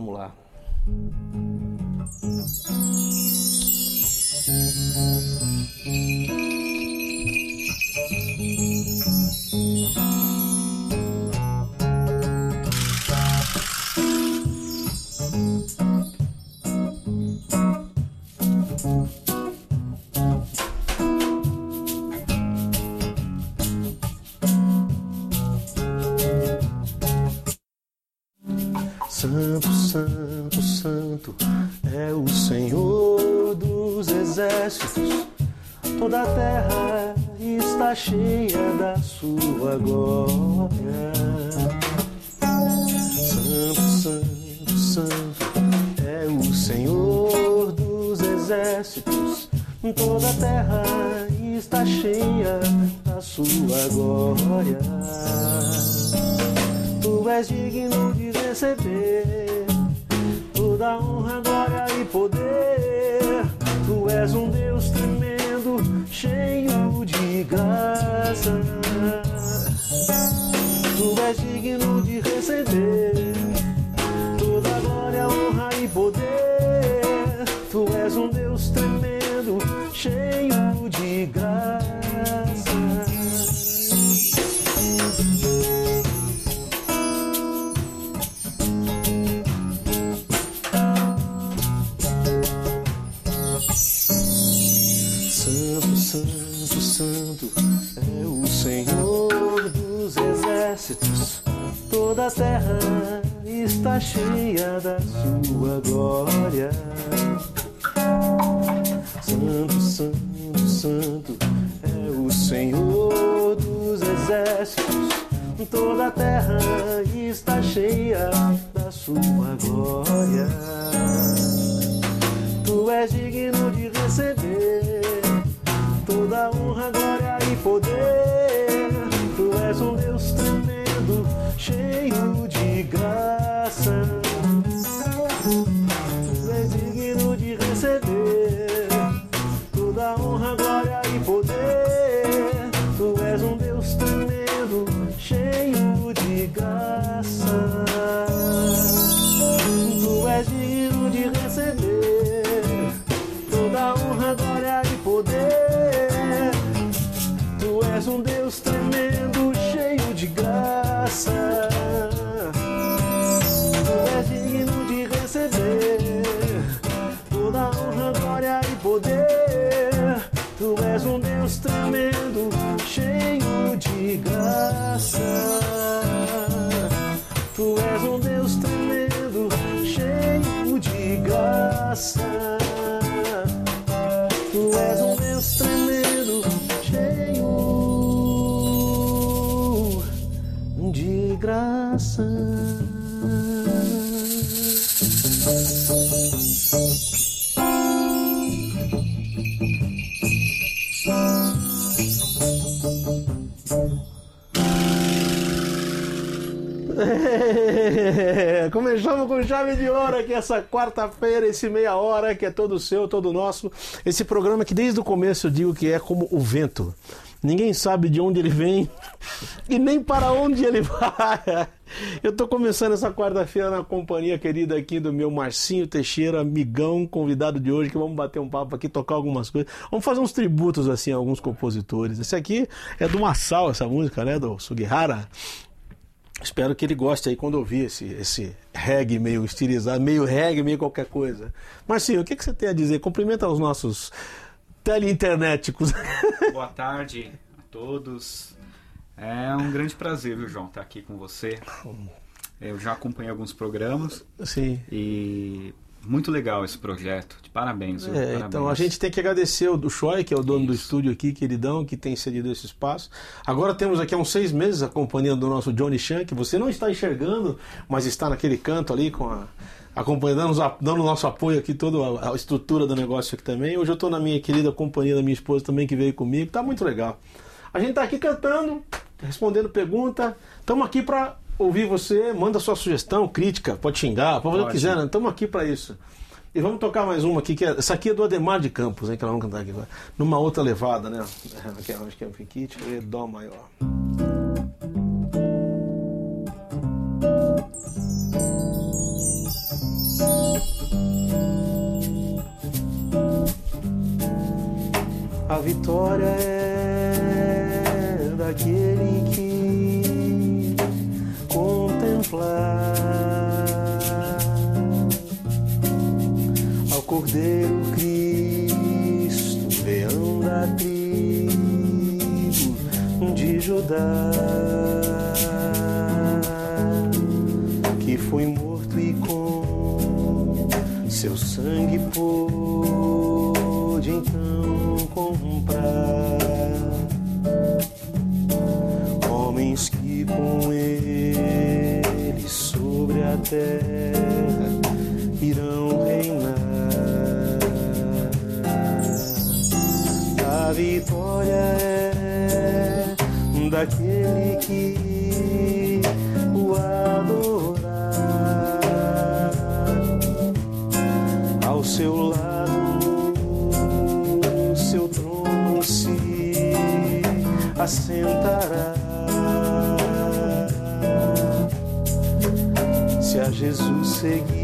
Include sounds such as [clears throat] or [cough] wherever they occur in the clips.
Vamos lá. Santo, Santo é o Senhor dos exércitos. Toda a terra está cheia da sua glória. Santo, Santo, Santo é o Senhor dos exércitos. Toda a terra está cheia da sua glória. Tu és digno de receber toda honra, glória e poder. Tu és um Deus tremendo, cheio de graça. Tu és digno de receber toda honra, glória e poder. Tu és um Deus tremendo, cheio de graça. [laughs] Começamos com chave de ouro aqui essa quarta-feira, esse meia hora que é todo seu, todo nosso. Esse programa que desde o começo eu digo que é como o vento. Ninguém sabe de onde ele vem [laughs] e nem para onde ele [laughs] vai. Eu tô começando essa quarta-feira na companhia querida aqui do meu Marcinho Teixeira, amigão, convidado de hoje, que vamos bater um papo aqui, tocar algumas coisas. Vamos fazer uns tributos assim a alguns compositores. Esse aqui é do Massal, essa música, né, do Sugihara. Espero que ele goste aí quando ouvir esse, esse reggae meio estilizado, meio reggae, meio qualquer coisa. Marcinho, o que, que você tem a dizer? Cumprimenta os nossos teleinternéticos. [laughs] Boa tarde a todos. É um grande prazer, viu, João, estar aqui com você. Eu já acompanhei alguns programas Sim. e muito legal esse projeto. De parabéns. É, Parabéns. então a gente tem que agradecer o do Choi, que é o dono do Isso. estúdio aqui, queridão, que tem cedido esse espaço. Agora temos aqui há uns seis meses a companhia do nosso Johnny Chan, que você não está enxergando, mas está naquele canto ali com a. Acompanhando, dando o nosso apoio aqui, toda a, estrutura do negócio aqui também. Hoje eu estou na minha querida companhia da minha esposa também, que veio comigo. Tá muito legal. A gente tá aqui cantando, respondendo pergunta. Estamos aqui para ouvir você, manda sua sugestão, crítica, pode xingar, pode fazer o que quiser, né? Estamos aqui para isso. E vamos tocar mais uma aqui, que é, essa aqui é do Ademar de Campos, hein? que nós vamos cantar aqui. Numa outra levada, né? É, acho que é um piquete, é Dó maior. A vitória é daquele que contemplar ao Cordeiro Cristo, leão da tribo de Judá, que foi morto e com seu sangue pôde então comprar. Homens que com ele sobre a terra irão reinar. A vitória é daquele que o adorar ao seu lado, seu trono se assentará. se a Jesus seguir.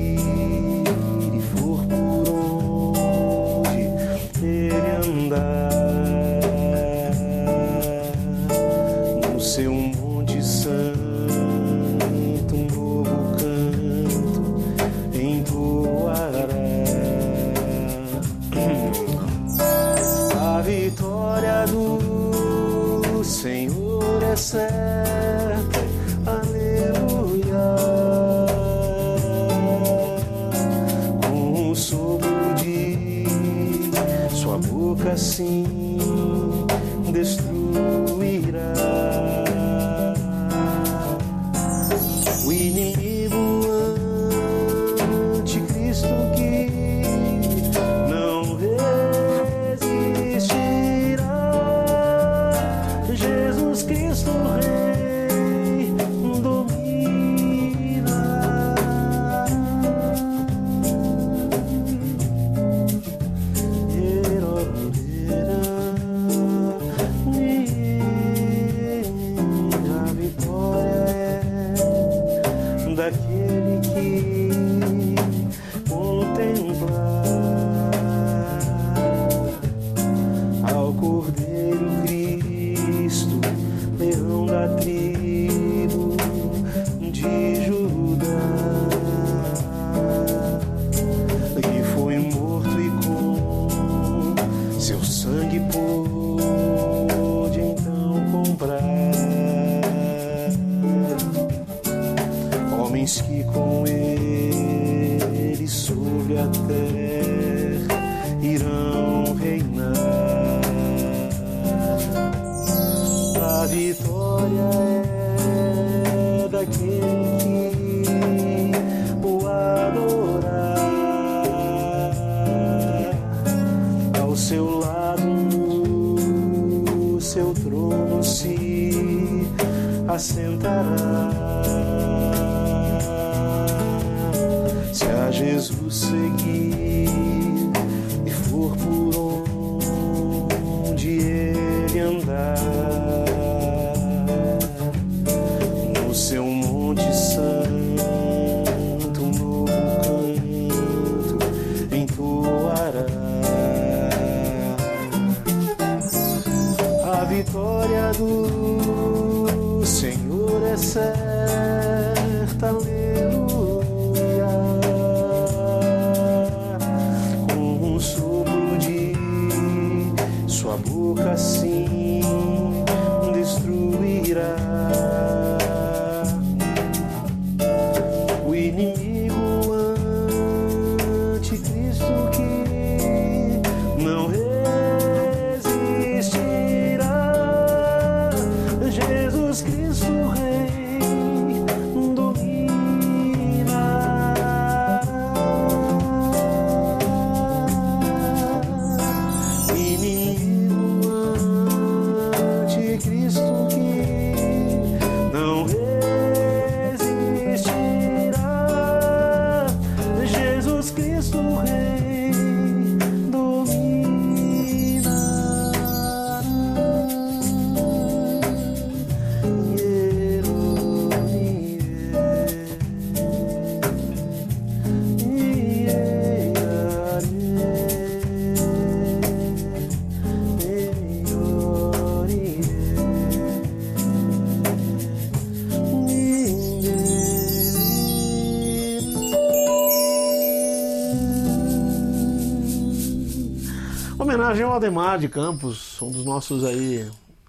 Ademar de Campos, um dos nossos aí,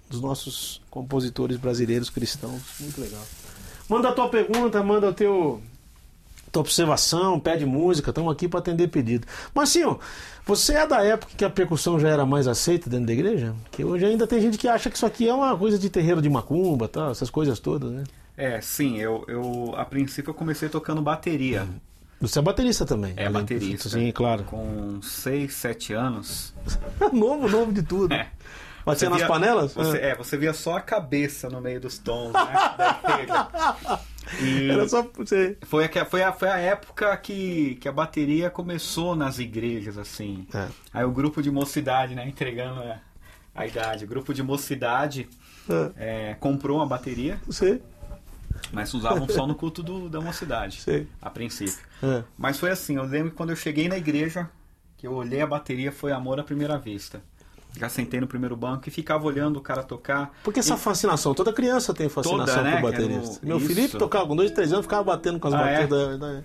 dos nossos compositores brasileiros cristãos. Muito legal. Manda a tua pergunta, manda o teu tua observação, pede música, estamos aqui para atender pedido. Marcinho, você é da época que a percussão já era mais aceita dentro da igreja? Que hoje ainda tem gente que acha que isso aqui é uma coisa de terreiro de macumba, tá? essas coisas todas, né? É, sim, eu, eu a princípio eu comecei tocando bateria. Você é baterista também. É além- baterista. Sim, claro. Com 6, 7 anos. [laughs] novo, novo de tudo. É. Batia Você nas via- panelas? Você, Ah. é, você via só a cabeça no meio dos tons, né? da. E [laughs] Era só você. foi, a, foi, a, foi a época que, que a bateria começou nas igrejas, assim. É. Aí o grupo de mocidade, né? Entregando a, a idade. O grupo de mocidade Ah, é, comprou uma bateria, Você? Mas usavam só no culto do, da mocidade, Sei. a princípio. É. Mas foi assim, eu lembro que quando eu cheguei na igreja, que eu olhei a bateria, foi amor à primeira vista. Já sentei no primeiro banco e ficava olhando o cara tocar. Porque essa fascinação, toda criança tem fascinação Toda, né, por o- baterista. Meu isso. Felipe tocava com dois, três anos, ficava batendo com as Ah, é? batidas. da- da-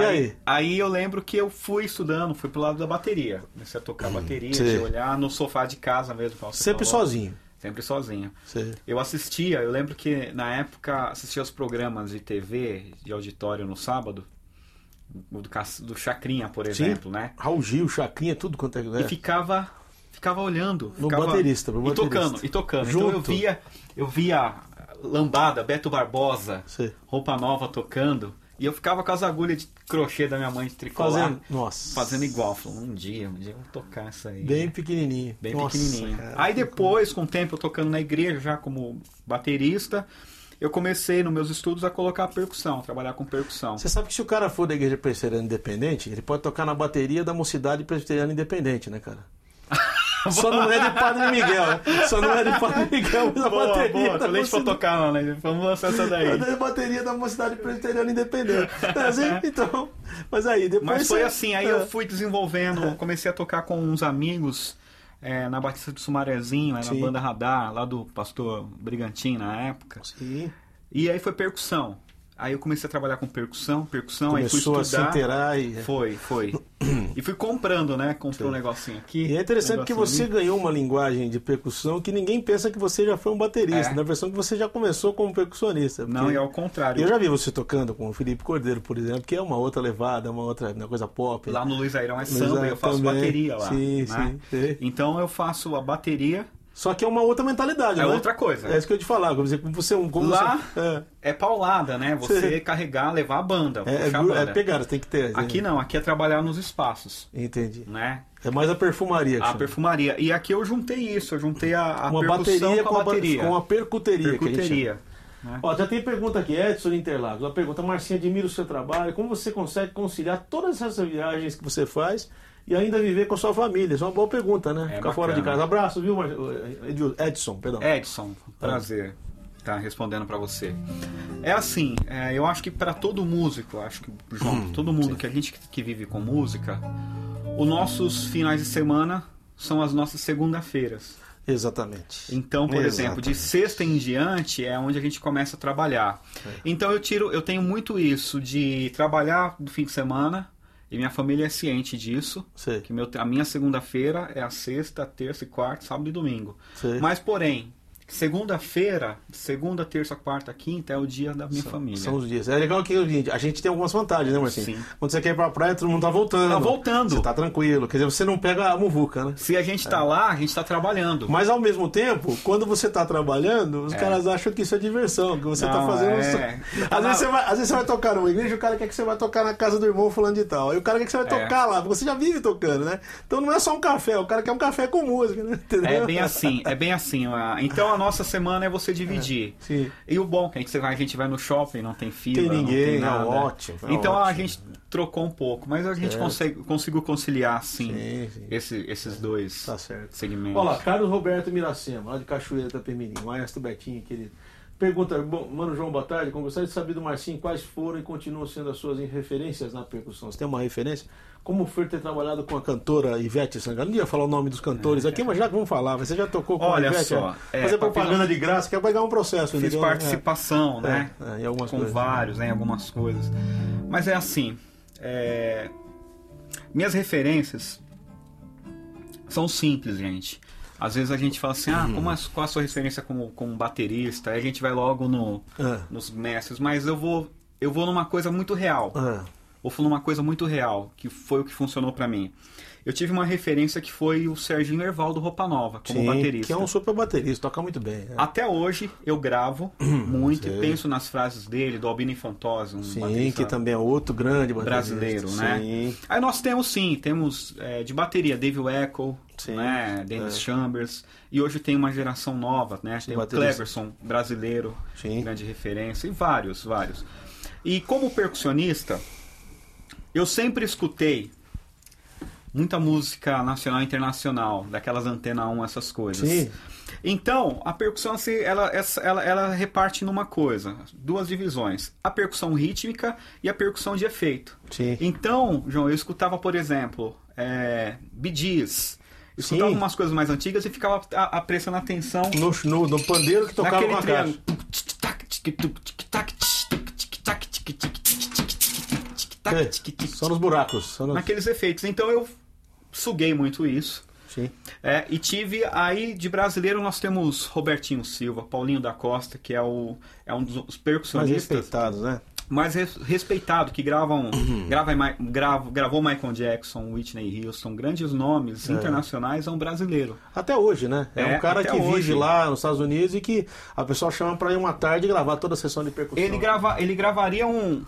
E aí? Aí eu lembro que eu fui estudando, fui pro lado da bateria. Comecei a tocar bateria, Sei. de olhar no sofá de casa mesmo. Sempre falou. sozinho. Sempre sozinho. Você... Eu assistia, eu lembro que na época assistia os programas de TV, de auditório no sábado, do, do Chacrinha, por Sim. exemplo, né? Raul Gil, Chacrinha, tudo quanto é. E ficava ficava olhando, No ficava- baterista, pro e baterista. tocando, e tocando. Então eu Junto. via, eu via Lambada, Beto Barbosa, Sei. Roupa Nova tocando, e eu ficava com as agulhas de crochê da minha mãe de tricolar, Fazendo. Nossa. fazendo igual. Falei, um dia, um dia eu vou tocar isso aí. Bem pequenininho. Bem Nossa, pequenininho. cara. Aí depois, com o tempo, eu tocando na igreja já como baterista, eu comecei nos meus estudos a colocar percussão, trabalhar com percussão. Você sabe que se o cara for da igreja presbiteriana independente, ele pode tocar na bateria da mocidade presbiteriana independente, né, cara? [laughs] Só não é de Padre Miguel, né? Só não é de Padre Miguel, mas a Boa, bateria boa, da quando a gente for tocar lá, né? Vamos lançar essa daí. [laughs] É da bateria da mocidade presbiteriana independente. É assim? Então, mas aí depois Mas foi você- assim, aí É. eu fui desenvolvendo, comecei a tocar com uns amigos é, na Batista do Sumarezinho, era a banda Radar, lá do pastor Brigantin na época. Sim. E aí foi percussão. Aí eu comecei a trabalhar com percussão, percussão, aí fui Começou a se estudar. inteirar e... Foi, foi. E fui comprando, né? Comprei um negocinho aqui. E é interessante um que você ali. ganhou uma linguagem de percussão que ninguém pensa que você já foi um baterista. É. Na versão que você já começou como percussionista. Não, e ao contrário. Eu já vi você tocando com o Felipe Cordeiro, por exemplo, que é uma outra levada, uma outra uma coisa pop. Lá no Luiz Airão é Luiz samba e eu faço também. bateria lá. Sim, né? sim, sei. Então eu faço a bateria, Só que é uma outra mentalidade, é né? outra coisa. É isso que eu te falar. Como você, como você, como Lá você, é, é paulada, né? Você Sim. [laughs] carregar, levar a banda, é, é, a é banda. pegada, tem que ter. Aqui não, aqui é trabalhar nos espaços, Entendi. né? É mais a perfumaria. A chama. perfumaria. E aqui eu juntei isso, eu juntei a, a uma bateria com a a, ba- bateria. com a percuteria. a percuteria. né? Ó, já tem pergunta aqui, Edson Interlagos. Uma pergunta, Marcinha, admira o seu trabalho. Como você consegue conciliar todas essas viagens que você faz e ainda viver com sua família? Isso é uma boa pergunta, né? É Ficar fora de bacana. casa. Abraço, viu. Edil- Edson, perdão. Edson, prazer estar respondendo para você. É assim, é, eu acho que para todo músico, acho que João, Hum, todo mundo que a gente que- vive com música, os nossos finais de semana são as nossas segunda-feiras. Exatamente. Então, por exemplo, de Exatamente. sexta em diante é onde a gente começa a trabalhar. Então eu tiro, eu tenho muito isso de trabalhar no fim de semana e minha família é ciente disso. Sei, Que meu, a minha segunda-feira é a sexta, terça e quarta, sábado e domingo. sei. Mas, porém, segunda-feira, segunda, terça, quarta, quinta é o dia da minha família. São os dias. É legal que a gente tem algumas vantagens, né, Marcinho? Sim. Quando você quer ir pra praia, todo mundo tá voltando. Tá voltando. Você tá tranquilo. Quer dizer, você não pega a muvuca, né? Se a gente tá lá, a gente tá trabalhando. Mas ao mesmo tempo, quando você tá trabalhando, os caras acham que isso é diversão, que você tá Não, fazendo. é. Às, vezes você vai, às vezes você vai tocar numa igreja, o cara quer que você vai tocar na casa do irmão fulano de tal. Aí o cara quer que você vai É. tocar lá, porque você já vive tocando, né? Então não é só um café, o cara quer um café com música, né? Entendeu? É bem assim, é bem assim. Então a nossa semana é você dividir. Sim. E o bom é que você vai- a gente vai no shopping, não tem fila, Tem não ninguém, tem é nada. ótimo, é então a ótimo. gente trocou um pouco, mas a gente Certo. consegue, conseguiu conciliar sim, Sim, sim. esse- esses dois Tá certo. segmentos. Olha lá, Carlos Roberto Miracema, lá de Cachoeira Itapemirim, maestro Betinho, querido. Pergunta, mano João, boa tarde. Como gostaria de saber do Marcinho quais foram e continuam sendo as suas referências na percussão. Você tem uma referência? Como foi ter trabalhado com a cantora Ivete Sangalo? Não ia falar o nome dos cantores aqui, mas já que vamos falar, você já tocou com Olha a Ivete? só, é? é, Fazer propaganda de graça, quer pegar um processo. Fiz entendeu? participação, É, né? é, em algumas com coisas. vários, né, em algumas coisas. Mas é assim, é, minhas referências são simples, gente. Às vezes a gente fala assim, ah, Uhum. como é, qual a sua referência como, como baterista? Aí a gente vai logo no, Ah. nos mestres, mas eu vou, eu vou numa coisa muito real. Ou vou numa coisa muito real, que foi o que funcionou pra mim. Eu tive uma referência que foi o Serginho Erval do Roupa Nova, como sim, baterista. que é um super baterista, toca muito bem. né? Até hoje eu gravo [clears throat] muito e penso nas frases dele, do Albino Infantosa, um sim, que também é outro grande baterista. brasileiro, né? Sim. Aí nós temos sim, temos é, de bateria Dave Echo, Sim, né? Dennis é. Chambers. E hoje tem uma geração nova, né? Tem o. Cleverson, brasileiro, Sim. grande referência, e vários, vários. E como percussionista, eu sempre escutei muita música nacional e internacional, daquelas antena 1, essas coisas. Sim. Então, a percussão assim, ela, ela, ela reparte numa coisa, duas divisões: a percussão rítmica e a percussão de efeito. Sim. Então, João, eu escutava, por exemplo, é. Eu escutava Sim. umas coisas mais antigas e ficava a, a prestando atenção No, no, no pandeiro que tocava naquele com a caixa. triângulo. É, só nos buracos. Só nos... Naqueles efeitos. Então eu suguei muito isso. Sim. É, e tive aí de brasileiro nós temos Robertinho Silva, Paulinho da Costa, que é, o, é um dos Mais percussionistas respeitados, né? mais res- respeitado, que gravam, grava, em Mi- grava, gravou Michael Jackson, Whitney Houston, grandes nomes internacionais, é um brasileiro. Até hoje, né? É, É, um cara que hoje. vive lá nos Estados Unidos e que a pessoa chama pra ir uma tarde e gravar toda a sessão de percussão. Ele, grava, ele gravaria um,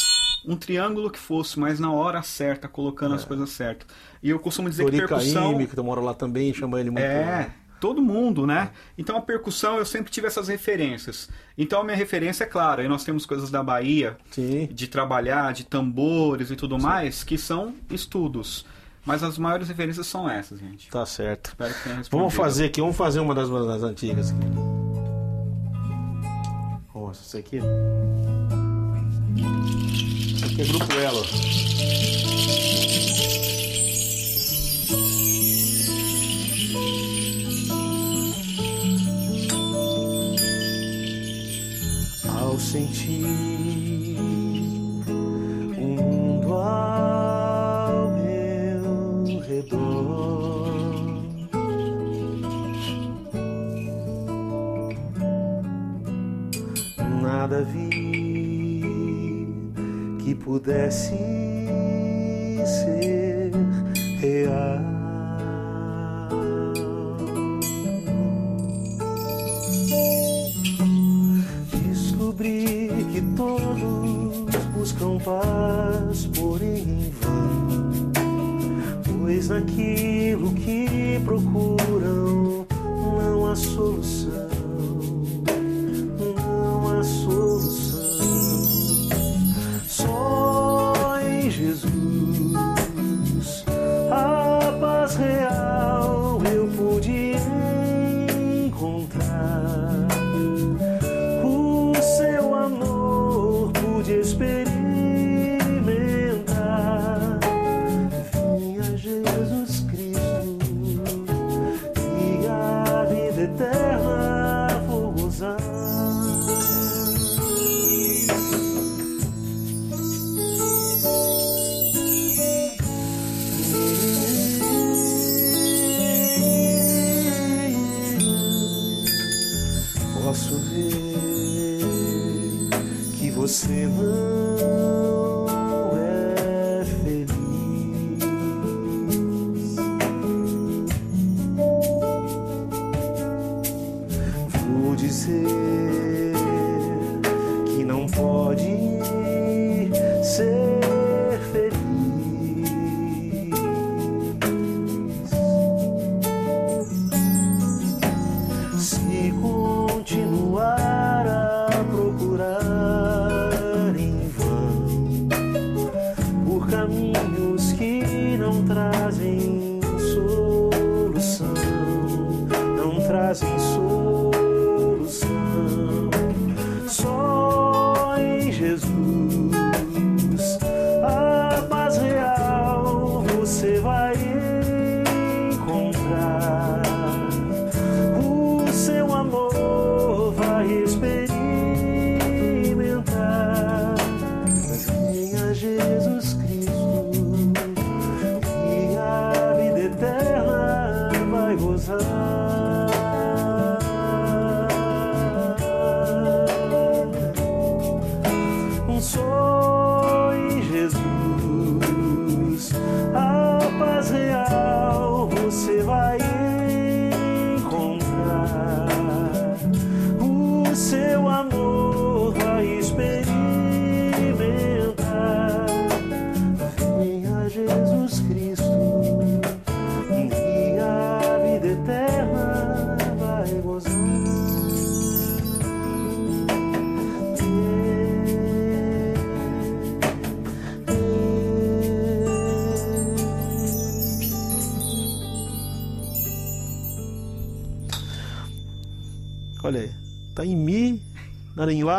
um triângulo que fosse, mas na hora certa, colocando as coisas certas. E eu costumo dizer que Tori percussão... Caymmi, que mora lá também, chama ele muito. É, todo mundo, né? Então a percussão eu sempre tive essas referências. Então a minha referência é clara. Aí nós temos coisas da Bahia, Sim. de trabalhar, de tambores e tudo mais, que são estudos. Mas as maiores referências são essas, gente. Tá certo. Espero que tenha respondido. Vamos fazer aqui, vamos fazer uma das, das antigas. aqui. Nossa, isso aqui. Isso aqui é Grupo Elo. Ao sentir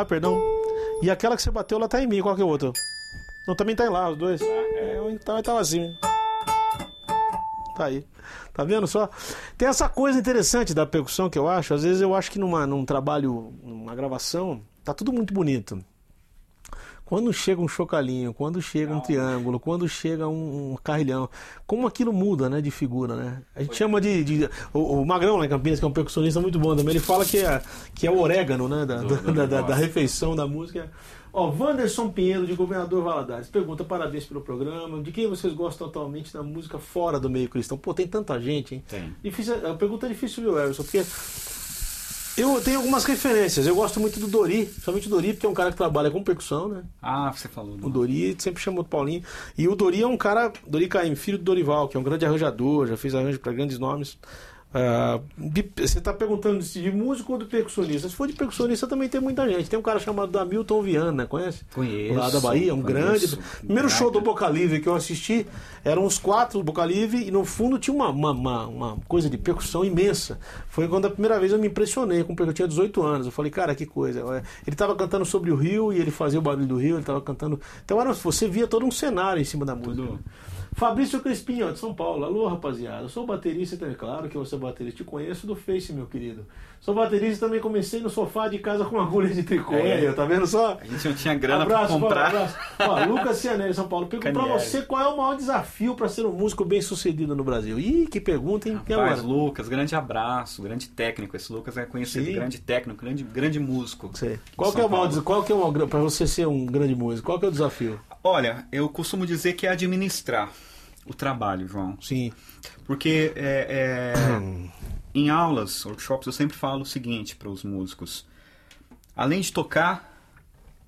Lá, perdão. E aquela que você bateu, ela tá em Mi. Qual que é o outro? Não, também tá em Lá, os dois. É, então tava assim. Tá aí. Tá vendo só? Tem essa coisa interessante da percussão que eu acho. Às vezes eu acho que numa, num trabalho, numa gravação, tá tudo muito bonito. Quando chega um chocalinho, quando chega um triângulo, quando chega um, um carrilhão, como aquilo muda, né, de figura, né? A gente chama de, de o, o, Magrão lá em Campinas, que é um percussionista muito bom também, ele fala que é, que é o orégano, né, da, do, da, da, da, refeição da música. Ó, Wanderson Pinheiro, de Governador Valadares, pergunta, parabéns pelo programa, de quem vocês gostam atualmente da música fora do meio cristão? Pô, tem tanta gente, hein? Tem. Difícil, a pergunta é difícil, viu, Everson? Porque eu tenho algumas referências. Eu gosto muito do Dori, principalmente o Dori, porque é um cara que trabalha com percussão, né? Ah, você falou. Não. O Dori sempre chamou do Paulinho. E o Dori é um cara, Dori Caim, filho do Dorival, que é um grande arranjador, já fez arranjo para grandes nomes. Uh, você está perguntando de músico ou de percussionista? Se for de percussionista, também tem muita gente. Tem um cara chamado Hamilton Viana, conhece? Conheço. Lá da Bahia, um conheço. grande. Primeiro show do Boca Livre que eu assisti, eram uns quatro do Boca Livre e no fundo tinha uma, uma, uma, uma, coisa de percussão imensa. Foi quando a primeira vez eu me impressionei com eu tinha 18 anos. Eu falei, cara, que coisa. Ele estava cantando sobre o rio e ele fazia o barulho do rio, ele estava cantando. Então era, você via todo um cenário em cima da música. Tudo. Fabrício Crispim, ó, de São Paulo. Alô, rapaziada. Eu sou baterista, é claro que você é baterista. Te conheço do Face, meu querido. Sou baterista também comecei no sofá de casa com agulha de tricô. É, tá vendo só? A gente não tinha grana abraço, pra comprar. Abraço. Ó, Lucas Cianelli, São Paulo. Pergunto pra você qual é o maior desafio para ser um músico bem sucedido no Brasil. Ih, que pergunta, hein? É Rapaz, Lucas, grande abraço, grande técnico. Esse Lucas é conhecido, Sim. grande técnico, grande, grande músico. Sei. Qual que, é o maior, qual que é o maior, pra você ser um grande músico? Qual que é o desafio? Olha, eu costumo dizer que é administrar o trabalho, João. Sim. Porque é, é, [clears throat] em aulas, workshops, eu sempre falo o seguinte para os músicos: além de tocar,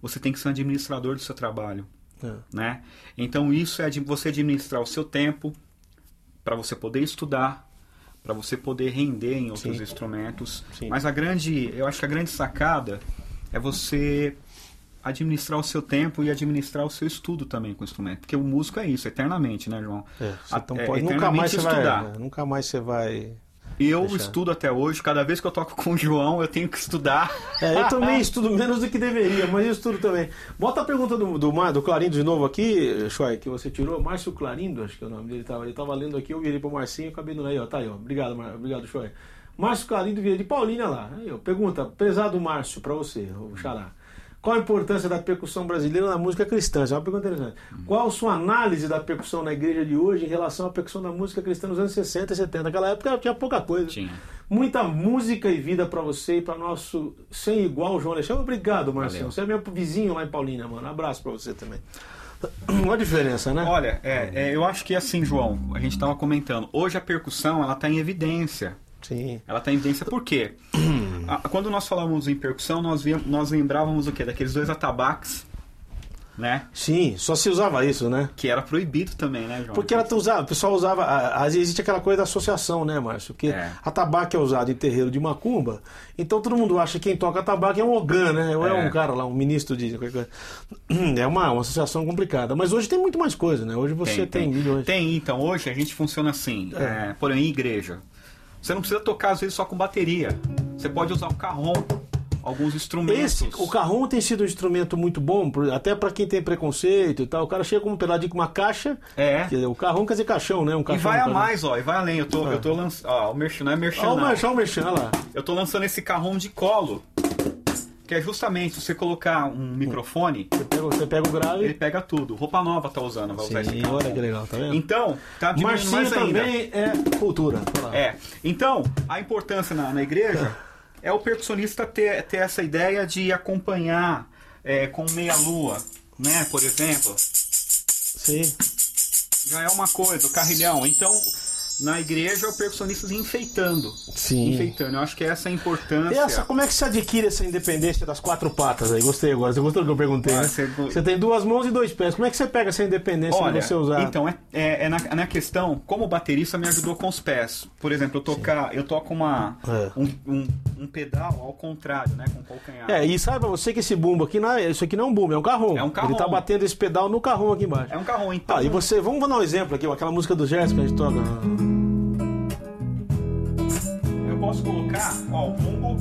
você tem que ser um administrador do seu trabalho. É. Né? Então, isso é de você administrar o seu tempo para você poder estudar, para você poder render em outros Sim. instrumentos. Sim. Mas a grande, eu acho que a grande sacada é você administrar o seu tempo e administrar o seu estudo também com o instrumento. Porque o músico é isso, eternamente, né, João? É, então pode, é, nunca mais estudar. Vai, nunca mais você vai. Eu deixar. estudo até hoje, cada vez que eu toco com o João, eu tenho que estudar. É, eu também estudo menos do que deveria, mas eu estudo também. Bota a pergunta do, do, do Clarindo de novo aqui, Choi, que você tirou. Márcio Clarindo, acho que é o nome dele. Tava, ele estava lendo aqui, eu virei pro Marcinho e acabei no aí, ó. Tá aí, ó. Obrigado, Mar... obrigado, Choi. Márcio Clarindo vira de Paulínia lá. Aí, ó. Pergunta, pesado Márcio, para você, o Xará. Qual a importância da percussão brasileira na música cristã? Essa é uma pergunta interessante. Qual a sua análise da percussão na igreja de hoje em relação à percussão da música cristã nos anos 60 e 70? Naquela época tinha pouca coisa. Tinha. Muita música e vida para você e para nosso sem igual João Alexandre. Obrigado, Marcelo. Você é meu vizinho lá em Paulínia, mano. Um abraço para você também. [clears throat] Uma diferença, né? Olha, é, é, eu acho que assim, João, a gente estava comentando. Hoje a percussão ela está em evidência. Sim. Ela está em evidência por quê? [clears throat] Quando nós falávamos em percussão, nós, via, nós lembrávamos o quê? Daqueles dois atabaques, né? Sim, só se usava isso, né? Que era proibido também, né, João? Porque era usava, o pessoal usava. Às vezes existe aquela coisa da associação, né, Márcio? Porque é. atabaque é usado em terreiro de macumba, então todo mundo acha que quem toca atabaque é um ogã, né? Ou é. é um cara lá, um ministro de. [clears throat] É uma, uma associação complicada. Mas hoje tem muito mais coisa, né? Hoje você tem, tem, tem milhões. Tem, então, hoje a gente funciona assim, é. É, porém, em igreja. Você não precisa tocar às vezes só com bateria. Você pode usar o carrom, alguns instrumentos. Esse, o carrom tem sido um instrumento muito bom, até para quem tem preconceito e tal. O cara chega com um pedaço com uma caixa. É. Dizer, o carrom quer dizer caixão, né? Um caixão, e vai a mais, ó, e vai além. Eu tô, ah. eu tô lançando. Ó, o merchan, não é merchan. Ó, o merchan, o merchan, lá. Eu tô lançando esse carrom de colo. Que é justamente você colocar um microfone. Você pega, você pega o grave. Ele pega tudo. Roupa nova tá usando, vai Sim, usar esse. Olha que legal, tá vendo? Então, tá diminuindo Marcinho mais ainda. também é cultura. É. Então, a importância na, na igreja é o percussionista ter, ter essa ideia de acompanhar é, com meia-lua, né? Por exemplo. Sim. Já é uma coisa, o carrilhão. Então, na igreja o percussionista enfeitando. Sim. Enfeitando. Eu acho que essa é a importância. E essa, como é que se adquire essa independência das quatro patas aí? Gostei agora. Você gostou do que eu perguntei, ah, né? Você... você... tem duas mãos e dois pés. Como é que você pega essa independência Olha, você usar? Então, é, é, é na, na, questão, como baterista me ajudou com os pés. Por exemplo, eu tocar, eu toco uma, é. um, um, um, pedal ao contrário, né? Com o calcanhar. É, e saiba você que esse bumbo aqui não é, isso aqui não é um bumbo, é um carrom. É um carrom. Ele tá batendo esse pedal no carrom aqui embaixo. É um carrom, então. Ah, e você, vamos dar um exemplo aqui, aquela música do Jéssica que a gente toca posso colocar, ó, o bumbo.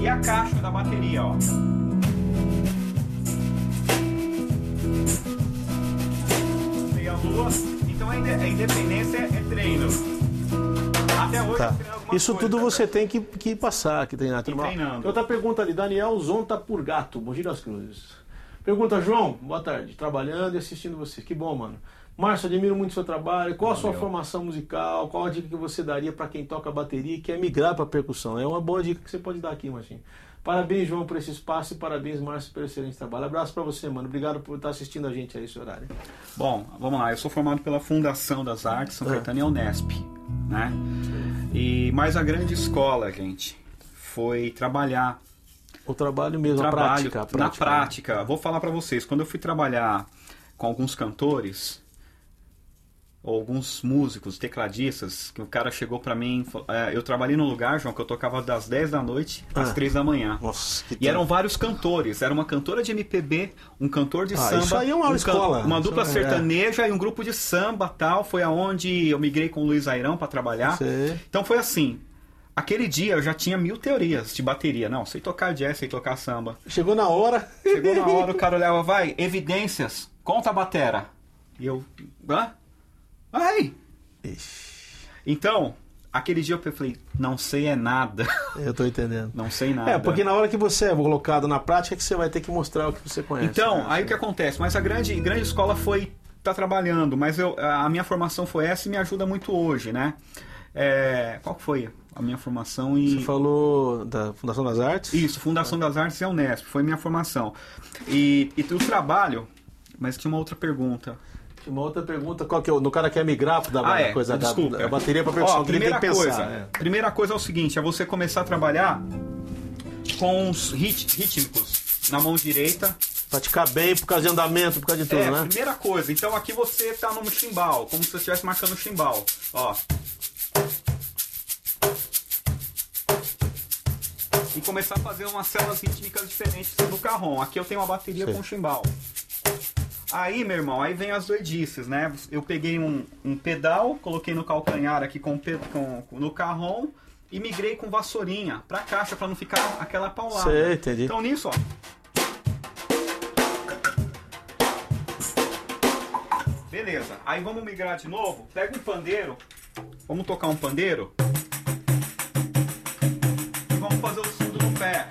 E a caixa da bateria, ó. Meia lua. Então a independência é treino. Até hoje tá. Isso coisa, tudo tá você tem que, que passar, que treinar. Tem Outra pergunta ali, Daniel Zonta por gato, Mogi das Cruzes. Pergunta, João, boa tarde. Trabalhando e assistindo você. Que bom, mano. Márcio, admiro muito o seu trabalho. Qual a sua formação musical? Qual a dica que você daria para quem toca bateria e quer migrar para percussão? É uma boa dica que você pode dar aqui, Marcinho. Parabéns, João, por esse espaço e parabéns, Márcio, pelo excelente trabalho. Abraço para você, mano. Obrigado por estar assistindo a gente aí esse horário. Bom, vamos lá. Eu sou formado pela Fundação das Artes São Ah. Caetano e Unesp, né? E mas a grande escola, gente, foi trabalhar O trabalho mesmo, trabalho a prática, a na prática. prática. Vou falar pra vocês, quando eu fui trabalhar com alguns cantores alguns músicos, tecladistas, que o cara chegou pra mim, é, eu trabalhei num lugar, João, que eu tocava das 10 da noite às Ah. 3 da manhã. Nossa, que E eram vários cantores. Era uma cantora de MPB, um cantor de Ah, samba, isso aí é uma um escola. uma Isso dupla é- sertaneja e um grupo de samba tal. Foi aonde eu migrei com o Luiz Airão pra trabalhar. Sei. Então foi assim. Aquele dia eu já tinha mil teorias de bateria. Não, sei tocar jazz, sei tocar samba. Chegou na hora. Chegou na hora, o [laughs] cara olhava, vai, evidências, conta a batera. E eu, hã? Ai! Ixi, Então, aquele dia eu falei, não sei é nada. [laughs] eu tô entendendo. Não sei nada. É, porque na hora que você é colocado na prática é que você vai ter que mostrar o que você conhece. Então, né? aí o que acontece? Mas a grande, grande escola foi tá trabalhando, mas eu, a minha formação foi essa e me ajuda muito hoje, né? É, qual foi a minha formação e Você falou da Fundação das Artes? isso, Fundação das Artes e a Unesp, foi minha formação. E, e o trabalho, mas tinha uma outra pergunta. Uma outra pergunta, qual que é? o- No cara quer migrar da Ah, é. coisa Desculpa. da, bateria para percussão, Ó, primeira tem que pensar. coisa, é. primeira coisa é o seguinte, é você começar a trabalhar com os rit- rítmicos na mão direita Praticar bem por causa de andamento, por causa de tudo, É, né? primeira coisa. Então aqui você tá no chimbal, como se você estivesse marcando o chimbal. Ó. E começar a fazer umas células rítmicas diferentes no carrom. Aqui eu tenho uma bateria Sim. com chimbal. Aí, meu irmão, aí vem as doidices, né? Eu peguei um, um pedal, coloquei no calcanhar aqui com, com- no carrom e migrei com vassourinha pra caixa pra não ficar aquela paulada. Sei, entendi. Então nisso, ó. Beleza, aí vamos migrar de novo. Pega um pandeiro. Vamos tocar um pandeiro. E vamos fazer o surdo no pé.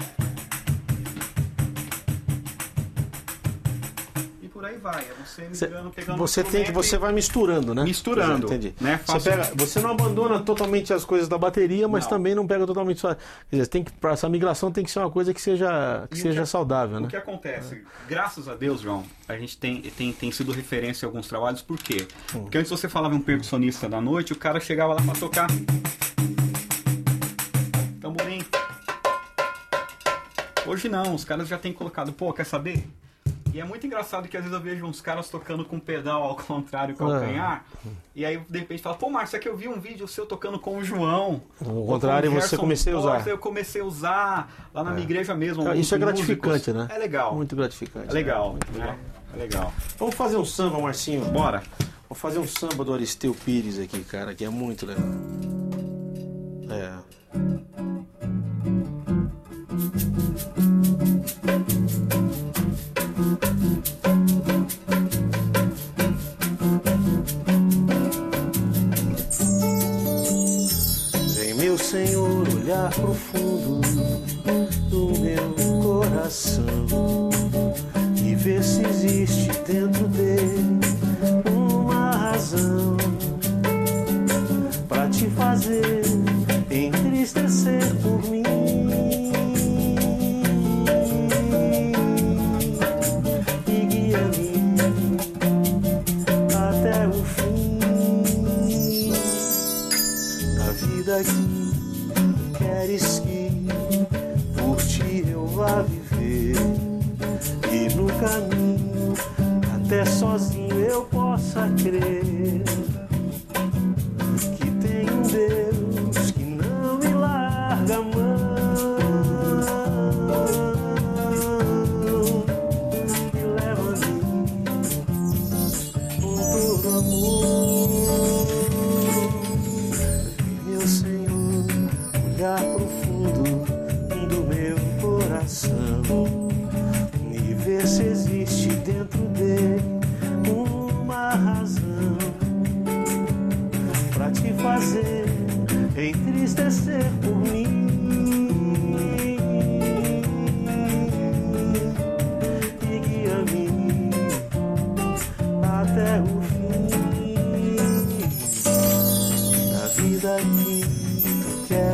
Aí vai. É você pegando você o tem que você e- vai misturando, né? Misturando, Entendi. né? Você, pega- você não abandona totalmente as coisas da bateria, mas Não. também não pega totalmente. Quer dizer, tem que para essa migração tem que ser uma coisa que seja que E o seja que- saudável, O né? que acontece? Graças a Deus, João, a gente tem, tem, tem sido referência em alguns trabalhos, por quê? Hum. Porque antes você falava um percussionista da noite, o cara chegava lá pra tocar. Tamborim. Hoje não, os caras já têm colocado, pô, quer saber? E é muito engraçado que às vezes eu vejo uns caras tocando com pedal ao [laughs] contrário, calcanhar, e aí de repente fala, pô, Márcio, é que eu vi um vídeo seu tocando com o João. Ao contrário, com o você comecei a usar. Eu comecei a usar lá na minha igreja mesmo. Cara, Isso é alguns músicos. gratificante, né? É legal. Muito gratificante. É legal. Muito legal. né? É legal. Vamos fazer um samba, Marcinho. Bora. Vou fazer um samba do Aristeu Pires aqui, cara, que é muito legal. É. profundo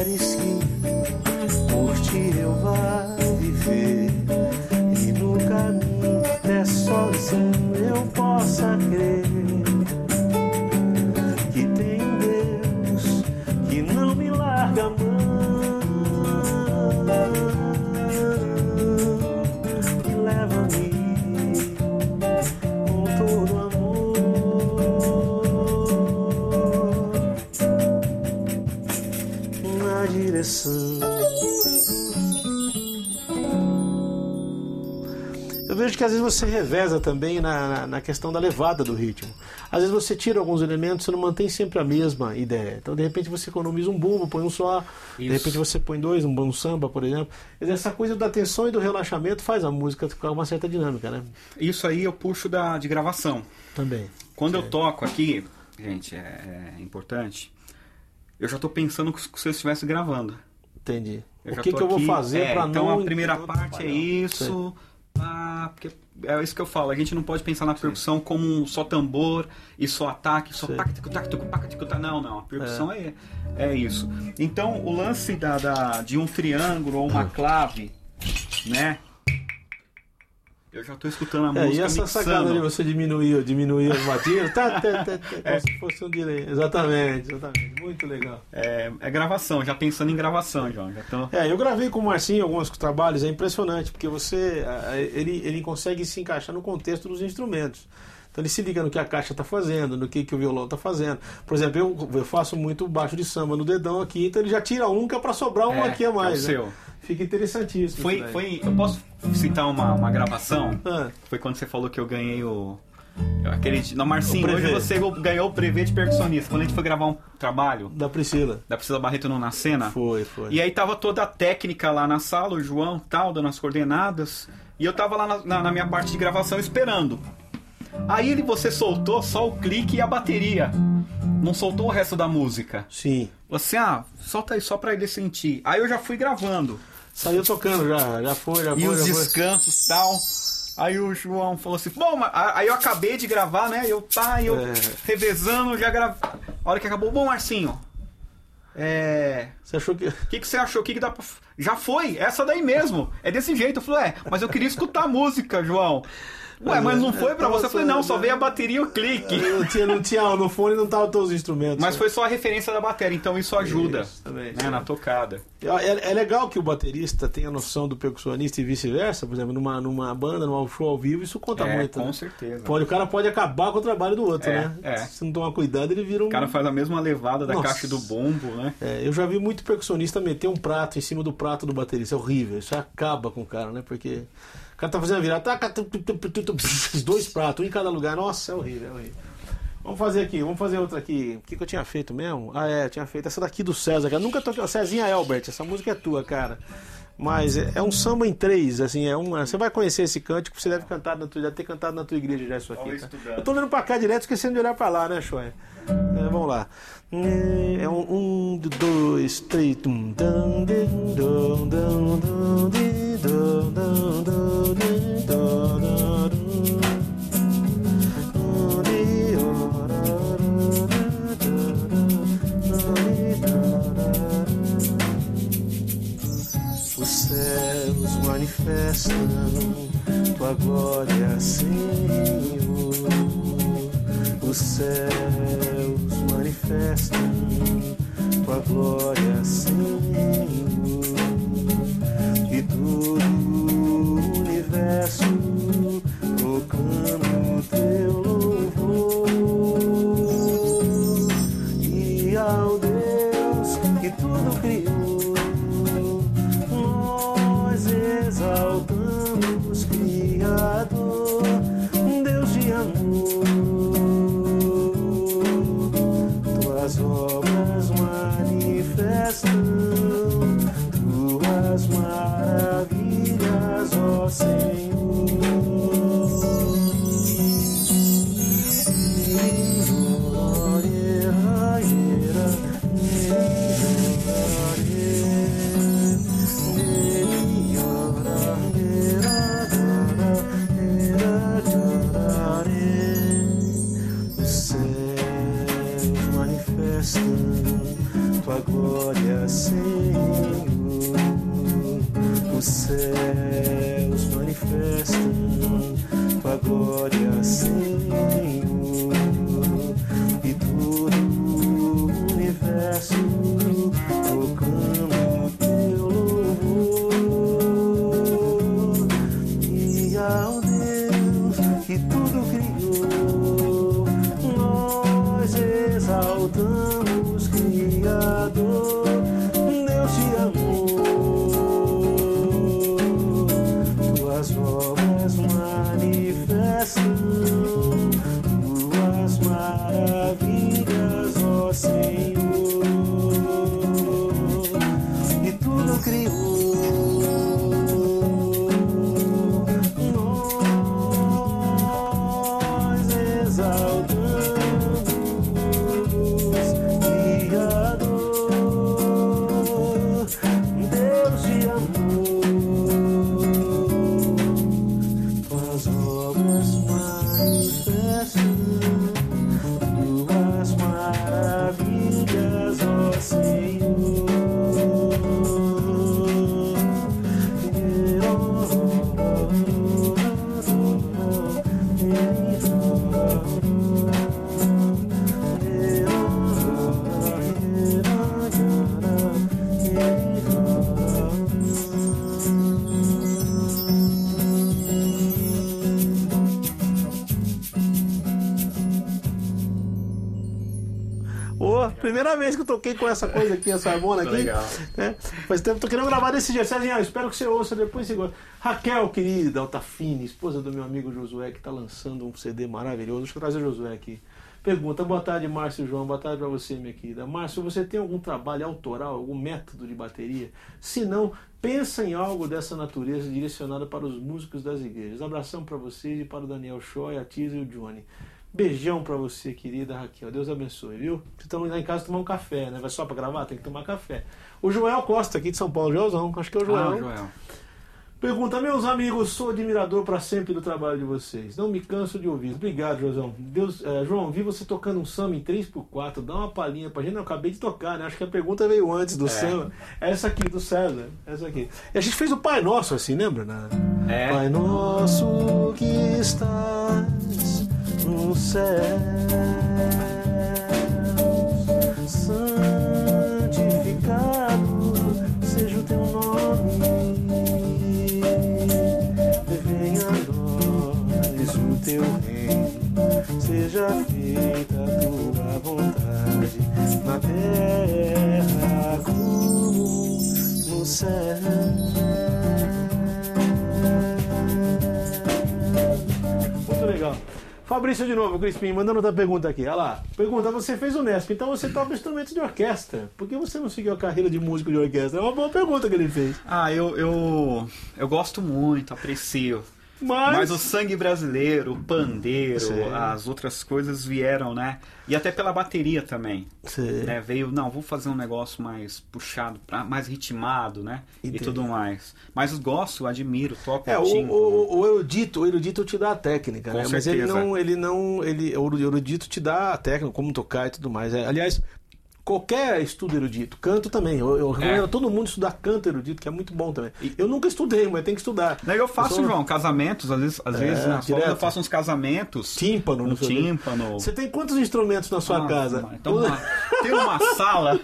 queres vejo que às vezes você reveza também na, na, questão da levada do ritmo. Às vezes você tira alguns elementos, você não mantém sempre a mesma ideia. Então, de repente, você economiza um bumbo, põe um só. De Isso. repente, você põe dois, um bom samba, por exemplo. Essa coisa da tensão e do relaxamento faz a música ficar uma certa dinâmica, né? Isso aí eu puxo da, de gravação. Também. Quando eu toco aqui, gente, é, é importante, eu já tô pensando como se eu estivesse gravando. Entendi. Eu o que, que eu vou fazer é, para então não. a primeira parte é isso. Ah, porque é isso que eu falo. A gente não pode pensar na percussão como um só tambor e só ataque, só Sim. tac, tico, tac, tico, pac, tico, tac. Não, não. A percussão é, é isso. Então, o lance da, da- de um triângulo ou uma clave, né? Eu já tô escutando a É, música e essa mixando. sacada de você diminuir, diminuir as batidas, tá, tá, tá, tá, [laughs] como se fosse um delay. Exatamente, exatamente. Muito legal. É, é gravação, já pensando em gravação, João. Já tô... É, eu gravei com o Marcinho alguns trabalhos, é impressionante, porque você. Ele, ele consegue se encaixar no contexto dos instrumentos. Então ele se liga no que a caixa está fazendo, no que, que o violão está fazendo. Por exemplo, eu, eu faço muito baixo de samba no dedão aqui, então ele já tira um que é para sobrar um É, aqui a mais. é o né? seu. Fica interessantíssimo. Foi, foi, eu posso citar uma, uma gravação? Ah, Foi quando você falou que eu ganhei o. Aquele. Não, Marcinho, hoje você ganhou o prevê de percussionista. Quando a gente foi gravar um trabalho da Priscila. da Priscila Barreto no Na Cena. Foi, foi. E aí tava toda a técnica lá na sala, o João tal, dando as coordenadas. E eu tava lá na, na- na minha parte de gravação esperando. Aí ele, você soltou só o clique e a bateria. Não soltou o resto da música. Sim. Você, ah, solta aí só pra ele sentir. Aí eu já fui gravando. Saiu tocando já, já foi, já foi. E os já foi. descansos e tal. Aí o João falou assim, bom, mas- aí eu acabei de gravar, né? Eu tá, eu É. revezando, já gravei. A hora que acabou, bom, Marcinho. É. Você achou que. O que, que você achou? O que, que dá pra. Já foi, essa daí mesmo. É desse jeito. Eu falei, é, mas eu queria escutar a música, João. Ué, mas não foi pra você? Eu falei, não, só veio a bateria e o clique. Não tinha, não tinha, no fone não tava todos os instrumentos. Mas foi só a referência da bateria, então isso ajuda. Isso, também, né, na tocada. É, é legal que o baterista tenha noção do percussionista e vice-versa, por exemplo, numa, numa banda, num show ao vivo, isso conta É, muito. com né? certeza. Pode, o cara pode acabar com o trabalho do outro, É, né? é. Se não tomar cuidado, ele vira um. O cara faz a mesma levada da Nossa. caixa do bombo, né? É, eu já vi muito percussionista meter um prato em cima do prato do baterista. É horrível. Isso acaba com o cara, né? Porque cara tá fazendo a virada, taca, pss, [laughs] dois pratos, um em cada lugar. Nossa, é horrível, é horrível. Vamos fazer aqui, vamos fazer outra aqui. O que, que eu tinha feito mesmo? Ah, é, tinha feito essa daqui do César, cara. Nunca toquei. Cezinha Elbert, essa música é tua, cara. Mas é, é um samba em três, assim, é uma. Você vai conhecer esse cântico, você deve cantar na tua, deve ter cantado na tua igreja já isso aqui. Tá? Eu tô olhando pra cá direto, esquecendo de olhar pra lá, né, Shoy? É, vamos lá. É um, um dois, três. Tum, dum, dum, dum, dum, dum, di, dum, dum, dum, di, dum, manifestam tua glória, Senhor. Os céus manifestam tua glória, primeira vez que eu toquei com essa coisa aqui, essa harmona aqui. Legal. Né? Faz tempo que tô querendo gravar desse jeito. Espero que você ouça depois. Você gosta. Raquel, querida, Altafine, esposa do meu amigo Josué, que tá lançando um CD maravilhoso. Deixa eu trazer o Josué aqui. Pergunta, boa tarde, Márcio e João. Boa tarde para você, minha querida. Márcio, você tem algum trabalho autoral, algum método de bateria? Se não, pensa em algo dessa natureza direcionado para os músicos das igrejas. Abração para vocês e para o Daniel Choi, a Tisa e o Johnny. Beijão pra você, querida Raquel. Deus abençoe, viu? Vocês estão lá em casa tomar um café, né? Vai só pra gravar? Tem que tomar café. O Joel Costa, aqui de São Paulo. Joelzão, acho que é o Joel. Ah, Joel. Pergunta, meus amigos, sou admirador para sempre do trabalho de vocês. Não me canso de ouvir. Obrigado, Joãozão. Deus, eh, João, vi você tocando um samba em 3x4. Dá uma palhinha pra gente. Não, eu acabei de tocar, né? Acho que a pergunta veio antes do samba. É essa aqui, do César. Essa aqui. E a gente fez o Pai Nosso assim, lembra? né? É. Pai Nosso que estás no céu, santificado seja o teu nome. Venha a nós o teu reino, seja feita a tua Fabrício de novo, Crispim, mandando outra pergunta aqui. Olha lá. Pergunta, você fez o Nesp, então você toca instrumentos de orquestra. Por que você não seguiu a carreira de músico de orquestra? É uma boa pergunta que ele fez. Ah, eu, eu, eu gosto muito, aprecio. Mas, Mas o sangue brasileiro, o pandeiro, Sim. as outras coisas vieram, né? E até pela bateria também. Sim. Né? Veio, não, vou fazer um negócio mais puxado, pra- mais ritmado, né? Entendi. E tudo mais. Mas gosto, admiro, toco É, o, tímpano. o, o erudito, o erudito te dá a técnica, Com né? Mas ele certeza. não, ele não, ele, o erudito te dá a técnica, como tocar e tudo mais. É, aliás, qualquer estudo erudito, canto também. Eu, eu recomendo a todo mundo estudar canto erudito, que é muito bom também. Eu nunca estudei, mas tem que estudar. Daí eu faço, sou- João, casamentos, às vezes, às É, vezes na escola direto. eu faço uns casamentos. Tímpano, não sei o quê. tímpano. Você tem quantos instrumentos na sua Ah, casa? Então, uma- [laughs] tem uma sala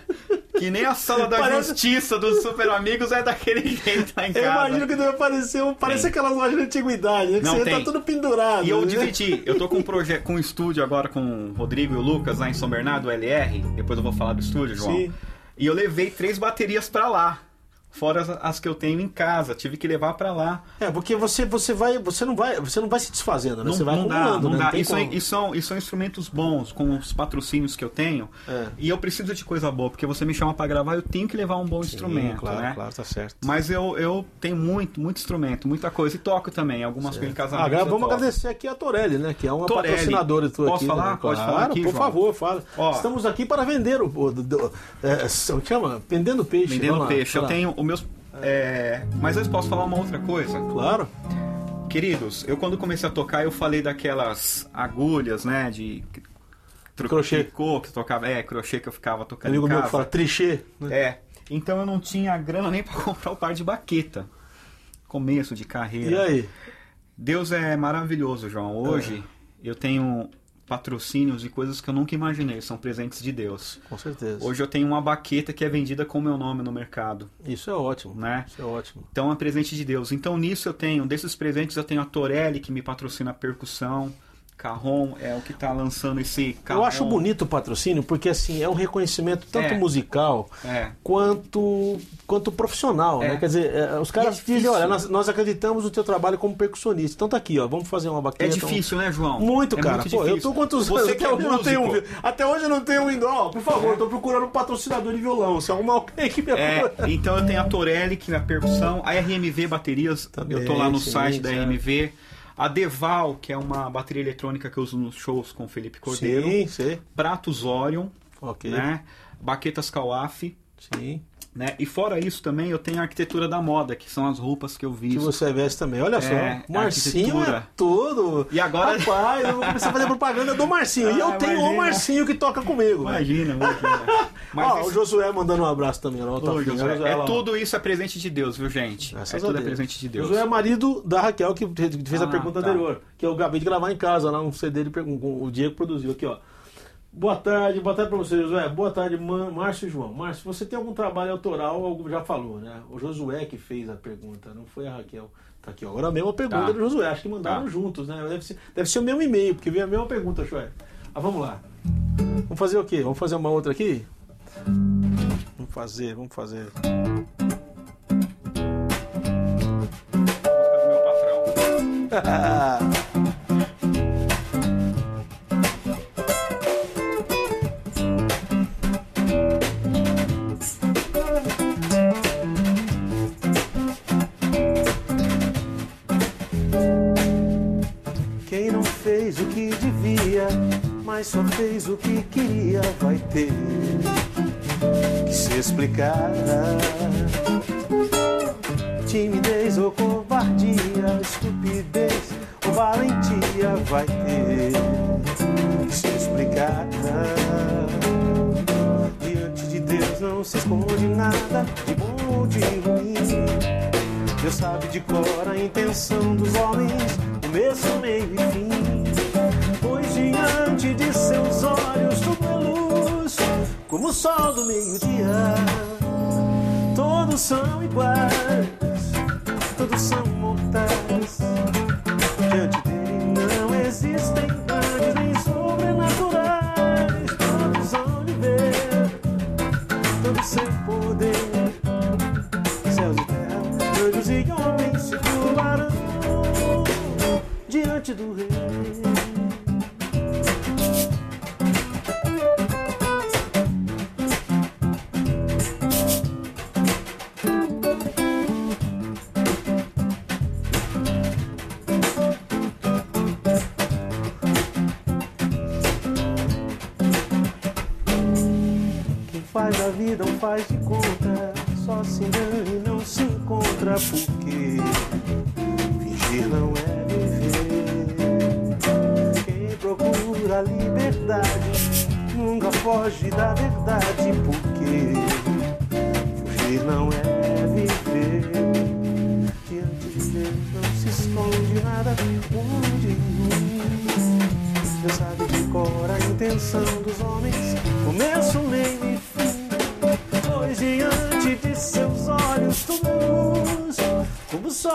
que nem a sala da Parece- justiça dos super amigos é daquele jeito lá em Eu casa. imagino que deve parecer, um- parece aquelas lojas de antiguidade, né? Que Não, você tem. tá tudo pendurado. E eu né? dividi, eu tô com um projeto, com um estúdio agora com o Rodrigo e o Lucas lá em São Bernardo, o LR. Depois eu vou falar do estúdio, João. Sim. E eu levei três baterias pra lá. Fora as, as que eu tenho em casa, tive que levar pra lá. É, porque você, você vai. Você não vai. Você não vai se desfazendo, né? Não, você vai não dá, não né? dá. E são, como. e, são, e são instrumentos bons, com os patrocínios que eu tenho. É. E eu preciso de coisa boa, porque você me chama pra gravar, eu tenho que levar um bom Sim, instrumento, claro, né? claro, tá certo. Mas eu, eu tenho muito, muito instrumento, muita coisa. E toco também, algumas coisas em casamento. Agora vamos toco. agradecer aqui a Torelli, né? Que é uma Torelli. patrocinadora tua Posso aqui. falar? né? Pode Claro, falar aqui, por João? favor, fala. Ó. Estamos aqui para vender o. o do, é, como chama? Vendendo peixe. Vendendo lá, peixe. Eu tenho os meus. é, Mas eu posso falar uma outra coisa. Claro. Queridos, eu quando comecei a tocar, eu falei daquelas agulhas, né? De Crochê. tricô que tocava. É, crochê que eu ficava tocando Amigo meu fala trichê. né? É. Então eu não tinha grana nem [laughs] pra comprar o par de baqueta. Começo de carreira. E aí? Deus é maravilhoso, João. Hoje É. eu tenho patrocínios e coisas que eu nunca imaginei, são presentes de Deus. Com certeza. Hoje eu tenho uma baqueta que é vendida com o meu nome no mercado, Isso é ótimo. né? Isso é ótimo. Então é presente de Deus. Então nisso eu tenho, desses presentes eu tenho a Torelli que me patrocina a percussão, Carrom é o que tá lançando esse Carrom. Eu acho bonito o patrocínio porque assim é um reconhecimento tanto É. musical É. quanto quanto profissional, É. né? Quer dizer, é, os caras é dizem, olha, nós, nós acreditamos no teu trabalho como percussionista. Então tá aqui, ó, vamos fazer uma É baqueta. difícil, né, João? Muito, É cara. muito Pô, eu tô quantos Você anos? que Até é hoje eu não tenho um, Até hoje eu não tenho um indo. Ó, por favor, tô procurando um patrocinador de violão. Se arrumar alguém que me É, ajude. então eu tenho a Torelli, que é a percussão, a RMV Baterias, Também, eu tô lá no sim, site da certo. RMV, a Deval, que é uma bateria eletrônica que eu uso nos shows com o Felipe Cordeiro, Sim, sim. Pratos Orion, Ok. né? Baquetas Kawaf, Sim. Né? E fora isso também eu tenho a arquitetura da moda, que são as roupas que eu Que visto. você veste também. Olha É, só, o Marcinho é tudo. E agora- Rapaz, eu vou começar a fazer propaganda do Marcinho. e eu Ah, tenho o imagina. Marcinho que toca comigo. Imagina, imagina. [laughs] Mas Ó, isso- o Josué mandando um abraço também. Ó, tá Ô, Josué, é tudo isso é presente de Deus, viu, gente? Graças é tudo é presente de Deus. Josué é marido da Raquel, que fez que fez a Ah, pergunta tá. anterior. Que eu acabei de gravar em casa, lá um CD, ele o Diego produziu aqui, ó. Boa tarde, boa tarde pra você, Josué. Boa tarde, Márcio e João. Márcio, você tem algum trabalho autoral? Algum- Já falou, né? O Josué que fez a pergunta, não foi a Raquel. Tá aqui, ó. Agora a mesma pergunta Tá. do Josué. Acho que mandaram Tá. juntos, né? Deve ser, deve ser o mesmo e-mail, porque veio a mesma pergunta, Josué. Ah, vamos lá. Vamos fazer o quê? Vamos fazer uma outra aqui? Vamos fazer, vamos fazer. Meu patrão. [laughs] mas só fez o que queria, vai ter que se explicar. Timidez ou covardia, estupidez ou valentia, vai ter que se explicar. Diante de Deus não se esconde nada de bom ou de ruim. Deus sabe de cor a intenção dos homens, começo, meio e fim. Sol do meio-dia. Todos são iguais, todos são mortais. Diante dele não existem grandes nem sobrenaturais. Todos hão de ver, todos sem poder céus e terra, anjos e homens se curvarão diante do rei.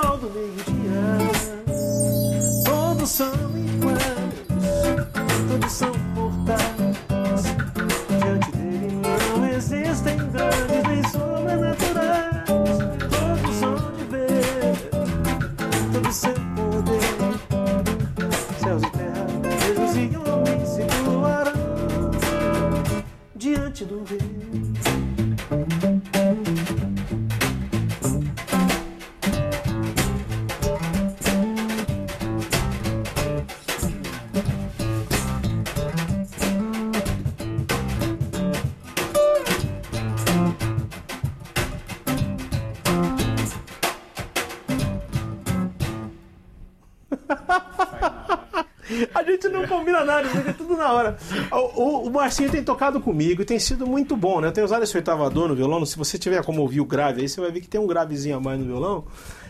Sol do meio-dia. Todos são aqui é tudo na hora. O, o- o Marcinho tem tocado comigo e tem sido muito bom, né? Eu tenho usado esse oitavador no violão. Se você tiver como ouvir o grave aí, você vai ver que tem um gravezinho a mais no violão.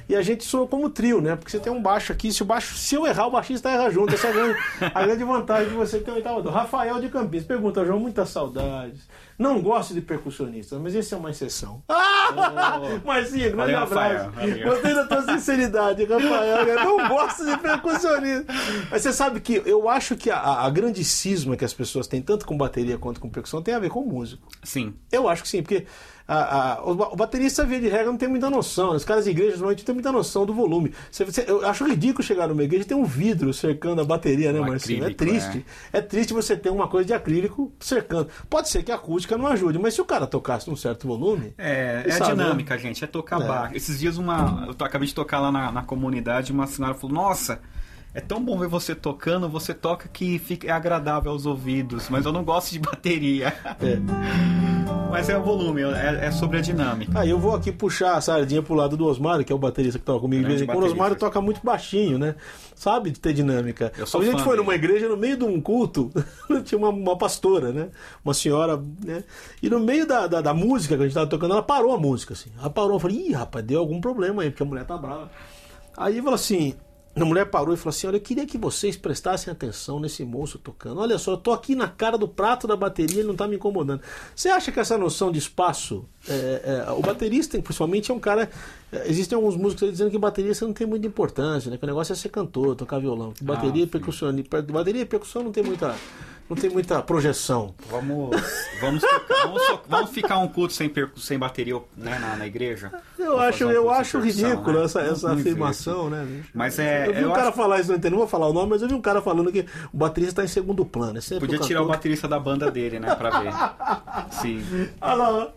E a gente soa como trio, né? Porque você tem um baixo aqui. Se, o baixo, se eu errar, o baixista erra junto. Essa é a grande, a grande vantagem de você ter um oitavador. Rafael de Campinas pergunta, João, muitas saudades. Não gosto de percussionistas, mas esse é uma exceção. Ah! [laughs] Marcinho, grande abraço. Gostei da tua sinceridade, Rafael. Eu não gosto de percussionista. Mas você sabe que eu acho que a, a grande cisma que as pessoas têm, tanto com bateria quanto com percussão, tem a ver com músico. Sim. Eu acho que sim, porque a- a- o, ba- o baterista, via de regra, não tem muita noção. Os caras de igreja normalmente não têm muita noção do volume. Você- você- eu acho ridículo chegar numa igreja e ter um vidro cercando a bateria, né, Um Marcinho? É acrílico, triste. É. triste você ter uma coisa de acrílico cercando. Pode ser que a acústica não ajude, mas se o cara tocasse num certo volume. É, é a sabe, dinâmica, gente. É tocar É. bar. Esses dias uma. Eu acabei de tocar lá na, na comunidade, uma senhora falou, nossa. É tão bom ver você tocando, você toca que fica, é agradável aos ouvidos, mas eu não gosto de [laughs] bateria. É. Mas é o volume, é, é sobre a dinâmica. Ah, eu vou aqui puxar a sardinha pro lado do Osmário, que é o baterista que toca comigo. de vez em quando. O. Osmário toca muito baixinho, né? Sabe de ter dinâmica. Eu sou a gente foi numa igreja, no meio de um culto, [laughs] tinha uma, uma pastora, né? Uma senhora, né? E no meio da, da, da música que a gente tava tocando, ela parou a música, assim. Ela parou, eu falei, ih, rapaz, deu algum problema aí, porque a mulher tá brava. Aí falou assim, a mulher parou e falou assim: Olha, eu queria que vocês prestassem atenção nesse moço tocando. Olha só, eu tô aqui na cara do prato da bateria, ele não tá me incomodando. Você acha que essa noção de espaço, é, é, o baterista, principalmente, é um cara. é, existem alguns músicos aí dizendo que baterista não tem muita importância, né? Que o negócio é ser cantor, tocar violão. Que bateria Ah, e percussão, bateria e percussão não tem muita, não tem muita projeção. Vamos, vamos, ficar, vamos, so- vamos ficar um culto sem, sem bateria né, na, na igreja? Eu Vamos acho, um eu acho ridículo né? essa, essa afirmação, né? bicho? Mas é- Eu vi eu um cara acho- falar isso, não entendo, não vou falar o nome, mas eu vi um cara falando que o baterista está em segundo plano. É Podia tirar o baterista da banda dele, né? Pra ver. Sim. Olha lá, ó.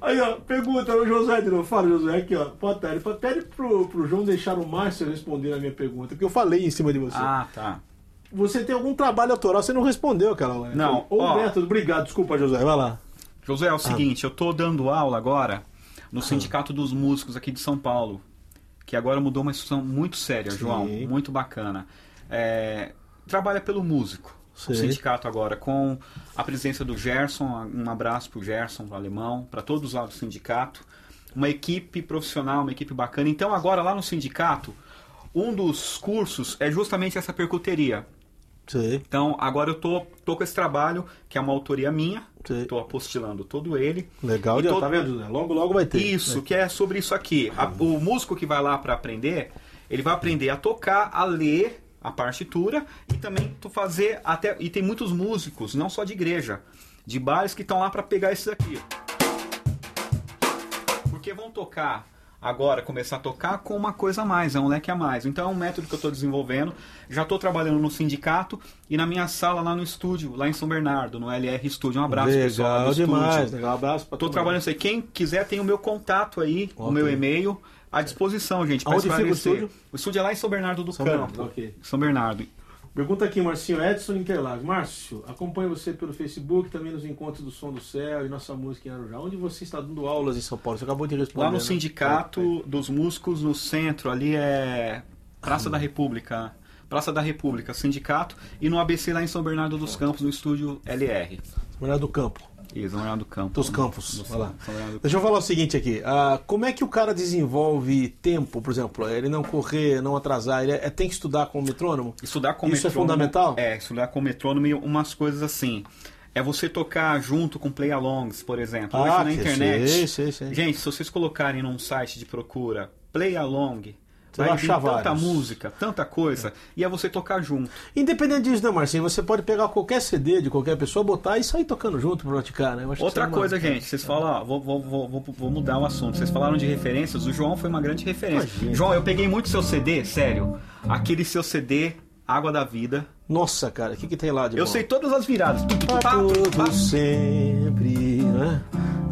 Aí, ó, pergunta o José de novo. Fala, José, aqui, ó. Pode pede, pro, pro João deixar o Márcio responder a minha pergunta, porque eu falei em cima de você. Ah, tá. Você tem algum trabalho autoral? Você não respondeu aquela. Não, Ô, ó. Método, obrigado, desculpa, José, vai lá. José, é o seguinte, eu tô dando aula agora no Sindicato dos Músicos aqui de São Paulo, que agora mudou uma instituição muito séria, Sim. João, muito bacana. É, trabalha pelo músico, o Sei. sindicato agora, com a presença do Gerson, um abraço pro Gerson, pro alemão, para todos lá do sindicato, uma equipe profissional, uma equipe bacana. Então agora lá no sindicato, um dos cursos é justamente essa percuteria. Sei. Então, agora eu tô, tô com esse trabalho, que é uma autoria minha, Sei. tô apostilando todo ele. Legal, todo- tá vendo? Logo, logo vai ter. Isso, que é sobre isso aqui. A- o músico que vai lá para aprender, ele vai aprender a tocar, a ler a partitura e também tu fazer até e tem muitos músicos, não só de igreja, de bares que estão lá para pegar esses aqui. Porque vão tocar agora, começar a tocar com uma coisa a mais, é um leque a mais. Então é um método que eu estou desenvolvendo. Já estou trabalhando no sindicato e na minha sala lá no estúdio, lá em São Bernardo, no LR Studio. Um abraço, pessoal. Legal estúdio. demais, legal. Abraço pra Tô todo trabalhando isso aí. Quem quiser tem o meu contato aí, o Ok. meu e-mail à disposição, gente. pra Aonde fica o estúdio? O estúdio é lá em São Bernardo do São Campo. Bernardo, ok. São Bernardo. Pergunta aqui, Marcinho Edson Interlagos. Márcio, acompanho você pelo Facebook, também nos encontros do Som do Céu e nossa música em Arujá. Onde você está dando aulas em São Paulo? Você acabou de responder. Lá no né? Sindicato dos Músicos, no centro, ali é Praça da República. Praça da República, sindicato. E no ABC lá em São Bernardo dos Campos, no estúdio LR. São Bernardo do Campo. Isso, São Bernardo do Campo. Dos Campos. Do- Vai lá. São do Deixa eu falar o seguinte aqui. ah, como é que o cara desenvolve tempo, por exemplo? Ele não correr, não atrasar, ele é- tem que estudar com o metrônomo? Estudar com Isso é metrônomo- fundamental? É, estudar com metrônomo e umas coisas assim. É você tocar junto com play-alongs, por exemplo. Hoje Ah, na que- internet. sei, sei, sei. Gente, se vocês colocarem num site de procura play-along, Você vai achar tanta música, tanta coisa, e é você tocar junto. Independente disso, né, Marcinho? Você pode pegar qualquer CD de qualquer pessoa, botar e sair tocando junto pra praticar, né? Outra é uma- coisa, gente, vocês falam, ó, vou, vou, vou, vou- mudar o assunto. Vocês falaram de referências, o João foi uma grande referência. Imagina. João, eu peguei muito seu CD, sério. Aquele seu CD, Água da Vida. Nossa, cara, o que, que tem lá de Eu bom? sei todas as viradas. Tu, tu, tu, Pra pá, tu, tu, pá. todo sempre, né?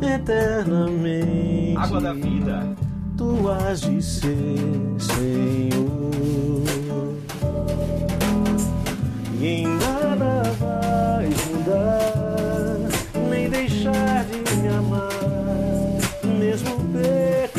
eternamente. Água da Vida. Tu has de ser, Senhor. E em nada vais mudar, nem deixar de me amar, mesmo pecado.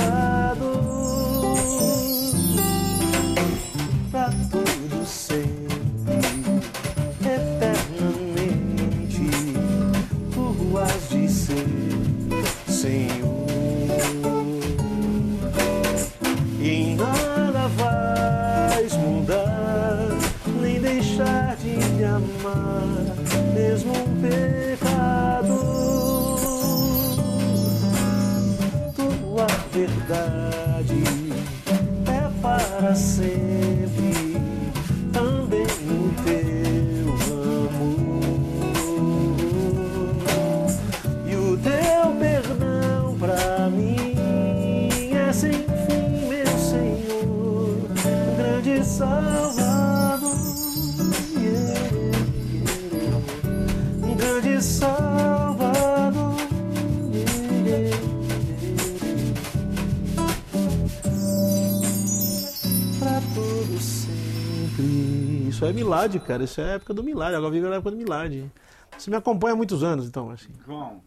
É milagre, cara. Isso é a época do milagre. Agora vive a época do milagre. Você me acompanha há muitos anos, então, assim. João,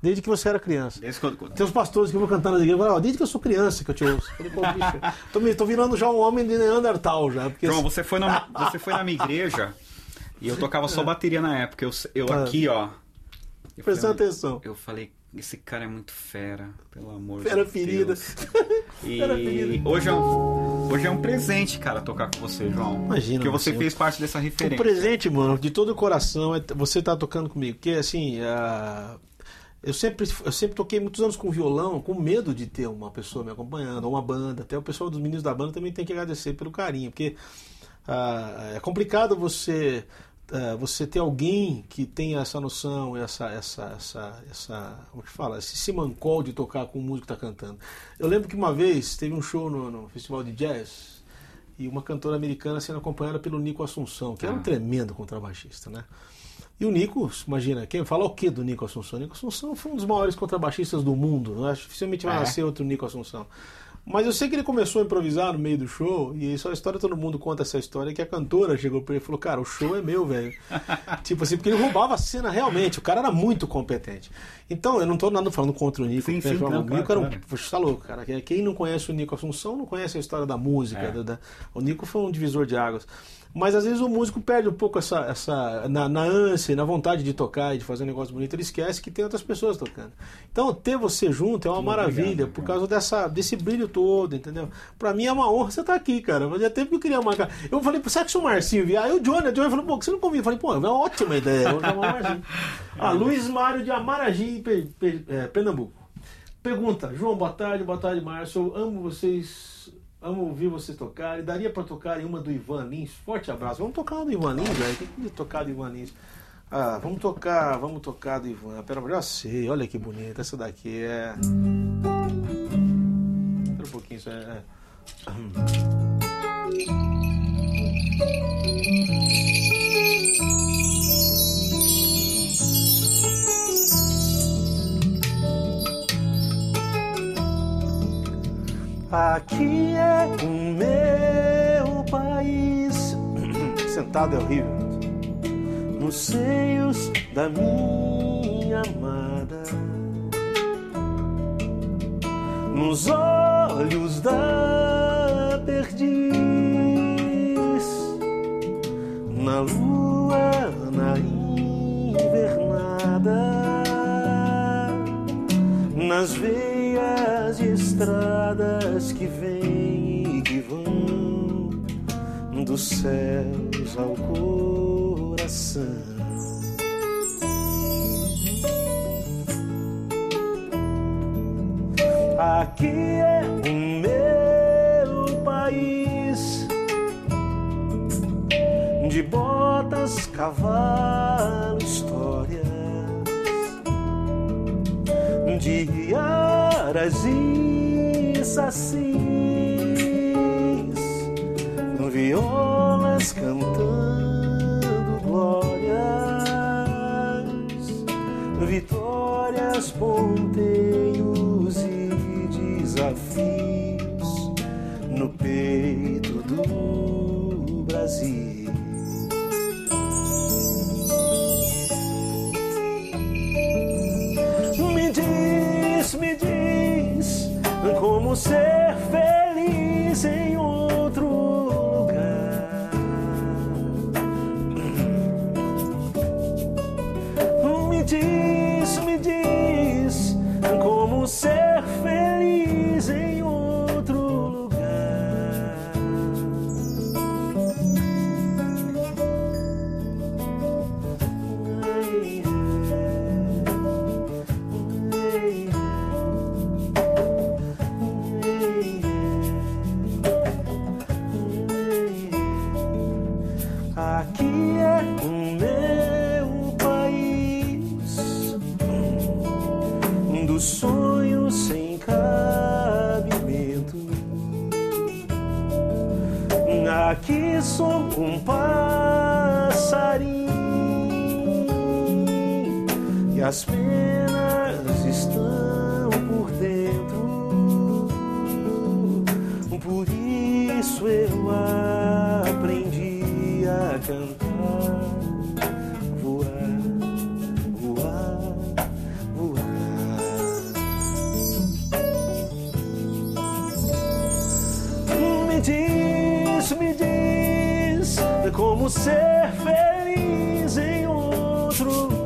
Desde que você era criança. Desde quando- Tem os pastores que vão cantando nas igrejas, falam, "Ó, desde que eu sou criança que eu te ouço. Eu falei, pô, bicho, [laughs] tô, me- tô virando já um homem de Neandertal já. Porque João, você foi, na, [laughs] você foi na minha igreja e eu tocava só bateria na época. Eu, eu Ah. aqui, ó. Eu prestando falei, atenção. Eu falei, esse cara é muito fera, pelo amor Fera de ferida. Deus. [laughs] E Fera ferida. hoje é, um, hoje é um presente, cara, tocar com você, João. Imagina, Porque você você. fez parte dessa referência. presente, mano, de todo o coração é você tá tocando comigo. Porque, assim, ah, eu, sempre, eu sempre toquei muitos anos com violão, com medo de ter uma pessoa me acompanhando, ou uma banda. Até o pessoal dos meninos da banda também tem que agradecer pelo carinho. Porque ah, é complicado você. Ah, você ter alguém que tenha essa noção, essa, essa, essa, essa, como que fala, esse simancol de tocar com o músico que está cantando. Eu lembro que uma vez teve um show no, no festival de jazz e uma cantora americana sendo acompanhada pelo Nico Assunção, que era um Ah. tremendo contrabaixista, né? E o Nico, imagina, quem fala o que do Nico Assunção? Nico Assunção foi um dos maiores contrabaixistas do mundo, né? dificilmente vai É. nascer outro Nico Assunção. Mas eu sei que ele começou a improvisar no meio do show, e isso é a história, todo mundo conta essa história, que a cantora chegou pra ele e falou, cara, o show é meu, velho. [laughs] tipo assim, porque ele roubava a cena realmente, o cara era muito competente. Então, eu não tô nada falando contra o Nico. Sim, sim, o não, Nico claro, era um. Poxa, tá louco, cara. Quem não conhece o Nico Assunção não conhece a história da música. É. da- da- O Nico foi um divisor de águas. Mas às vezes o músico perde um pouco essa. essa na, na ânsia, na vontade de tocar e de fazer um negócio bonito, ele esquece que tem outras pessoas tocando. Então, ter você junto é uma maravilha, obrigado, por causa dessa, desse brilho todo, entendeu? Pra mim é uma honra você estar aqui, cara. Fazia tempo que eu queria marcar. Eu falei, será que se o Marcinho vier? Aí o Johnny, o Johnny falou, pô, você não convida? Eu falei, pô, é uma ótima ideia. Vou chamar o Marcinho. [laughs] Ah, Luiz Mário de Amaragi, é, Pernambuco. Pergunta, João, boa tarde, boa tarde, Márcio. Eu amo vocês, amo ouvir vocês tocarem. Daria pra tocar em uma do Ivan Lins? Forte abraço. Vamos tocar uma do Ivan Lins, velho. Tem que tocar do Ivan Lins. Ah, vamos tocar, vamos tocar do Ivan. Pera, já sei, olha que bonita. Essa daqui é. Espera um pouquinho, isso é. [clears throat] Aqui é o meu país. [clears throat] Sentado é horrível. Nos seios da minha amada. Nos olhos da perdiz. Na lua, na invernada nas veias estradas que vêm e que vão dos céus ao coração. Aqui é o meu país de botas, cavalo, histórias de aras e sacins, violas cantando glórias, vitórias, ponteiros e desafios as penas estão por dentro. Por isso eu aprendi a cantar, voar, voar, voar. Me diz, me diz como ser feliz em outro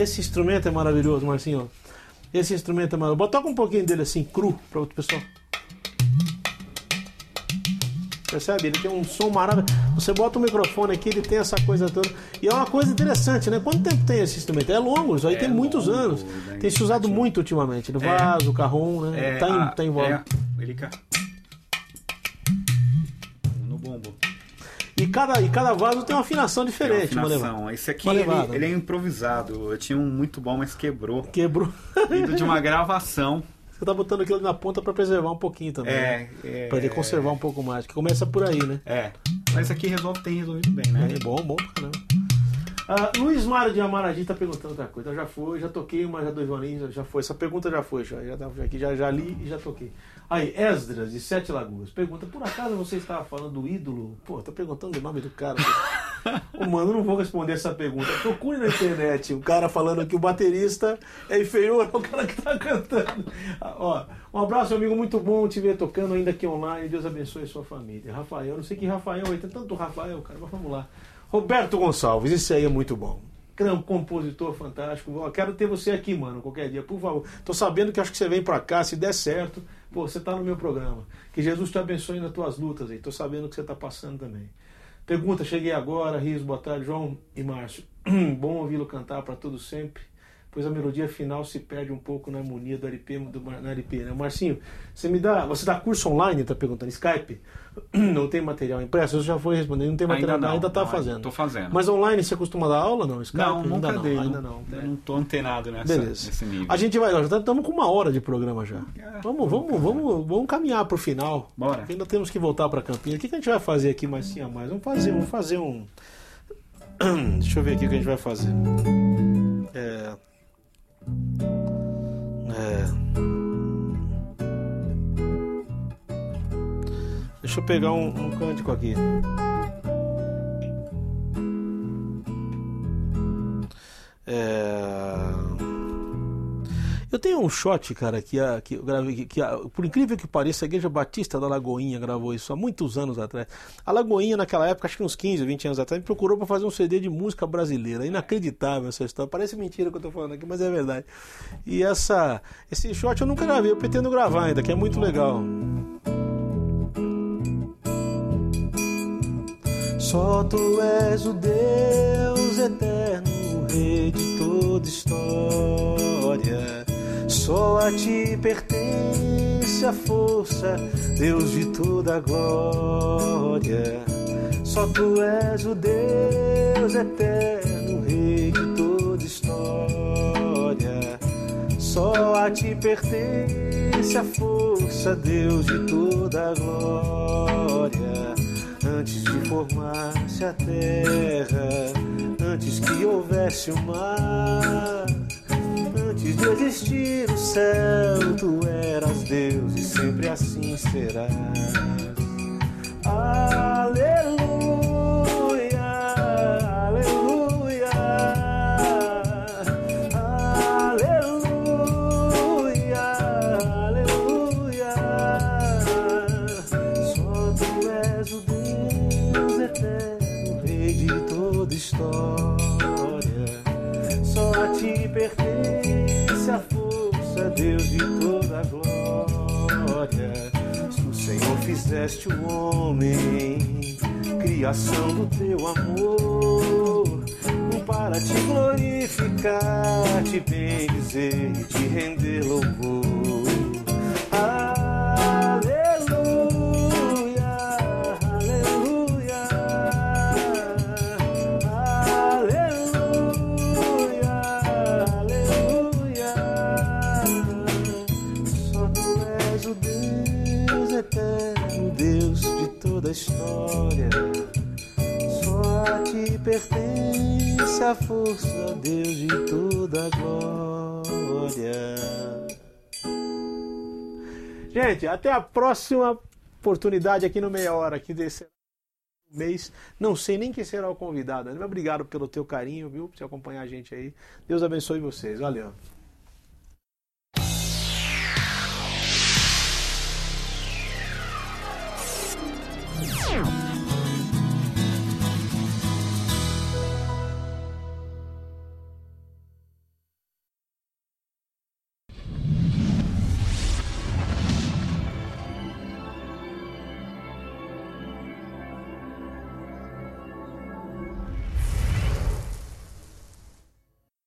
Esse instrumento é maravilhoso, Marcinho. Esse instrumento é maravilhoso. Toca um pouquinho dele assim, cru, para outro pessoal. Percebe? Ele tem um som maravilhoso. Você bota o microfone aqui, ele tem essa coisa toda. E é uma coisa interessante, né? Quanto tempo tem esse instrumento? É longo, isso aí É tem muitos longo, anos. Tem se usado muito ultimamente. No É. vaso, carrom, né? tá, em, a- tá em voga. é, ele E, cada, e cada vaso tem uma afinação diferente, uma afinação. Esse aqui, ele, ele é improvisado. Eu tinha um muito bom, mas quebrou. Quebrou. [laughs] Vindo de uma gravação. Você tá botando aquilo na ponta para preservar um pouquinho também. né? É, é, Pra ele conservar um pouco mais. Que começa por aí, né? É. Mas esse aqui resolve, tem resolvido bem, né? É bom, bom pra caramba. Ah, Luiz Mário de Amaragi tá perguntando outra coisa. Eu já foi, já toquei uma já do Ivaninho, já foi. Essa pergunta já foi, já, já, já, já li e já toquei. Aí, Esdras, de Sete Lagoas, pergunta: por acaso você estava falando do ídolo? Pô, tá perguntando o nome do cara. Ô, mano, eu não vou responder essa pergunta. Procure na internet o cara falando que o baterista é inferior ao cara que tá cantando. Ah, Ó, um abraço, amigo, muito bom te ver tocando ainda aqui online. Deus abençoe sua família. Rafael, não sei que Rafael aí, tem tanto Rafael, cara, mas vamos lá. Roberto Gonçalves, esse aí é muito bom. Gran- Compositor fantástico. Ó, Quero ter você aqui, mano, qualquer dia, por favor. Tô sabendo que acho que você vem pra cá, se der certo, pô, você tá no meu programa. Que Jesus te abençoe nas tuas lutas aí. Tô sabendo que você tá passando também. Pergunta, cheguei agora, Rios, boa tarde, João e Márcio. [clears throat] Bom ouvi-lo cantar para todo sempre, pois a melodia final se perde um pouco na harmonia do LP, do, na LP, né? Marcinho, você me dá, você dá curso online, tá perguntando, Skype? [clears throat] Não tem material impresso? Eu já fui respondendo, não tem material, Ainda não, ainda tá não, fazendo. Tô fazendo. Mas online você costuma dar aula não? Skype? não, ainda nunca não, dei. ainda não. Eu não tô antenado nessa, Beleza. nesse nível. A gente vai, já estamos com uma hora de programa já. É, Vamos, vamos, vamos, vamos caminhar pro final. Bora. Ainda temos que voltar para Campinas. O que, que a gente vai fazer aqui mais sim a mais? Vamos fazer, vamos fazer um. [clears throat] Deixa eu ver aqui o que a gente vai fazer. É. É. Deixa eu pegar um, um cântico aqui. É. Eu tenho um shot, cara, que, que eu gravei, que, por incrível que pareça, a Igreja Batista da Lagoinha gravou isso há muitos anos atrás. A Lagoinha, naquela época, acho que uns 15, 20 anos atrás, me procurou para fazer um CD de música brasileira. Inacreditável essa história. Parece mentira que eu tô falando aqui, mas é verdade. E essa, esse shot eu nunca gravei, eu pretendo gravar ainda, que é muito legal. Só tu és o Deus eterno, Rei de toda história. Só a ti pertence a força, Deus de toda glória. Só tu és o Deus eterno, Rei de toda história. Só a ti pertence a força, Deus de toda glória. Antes de formar-se a terra, antes que houvesse o mar, de existir o céu, tu eras Deus e sempre assim serás. Aleluia, fizeste o homem, criação do teu amor, para te glorificar, te bendizer e te render louvor. pertence a força, Deus de toda glória. Gente, até a próxima oportunidade aqui no Meia Hora, que desse mês. Não sei nem quem será o convidado. Mas obrigado pelo teu carinho, viu? Por você acompanhar a gente aí. Deus abençoe vocês. Valeu.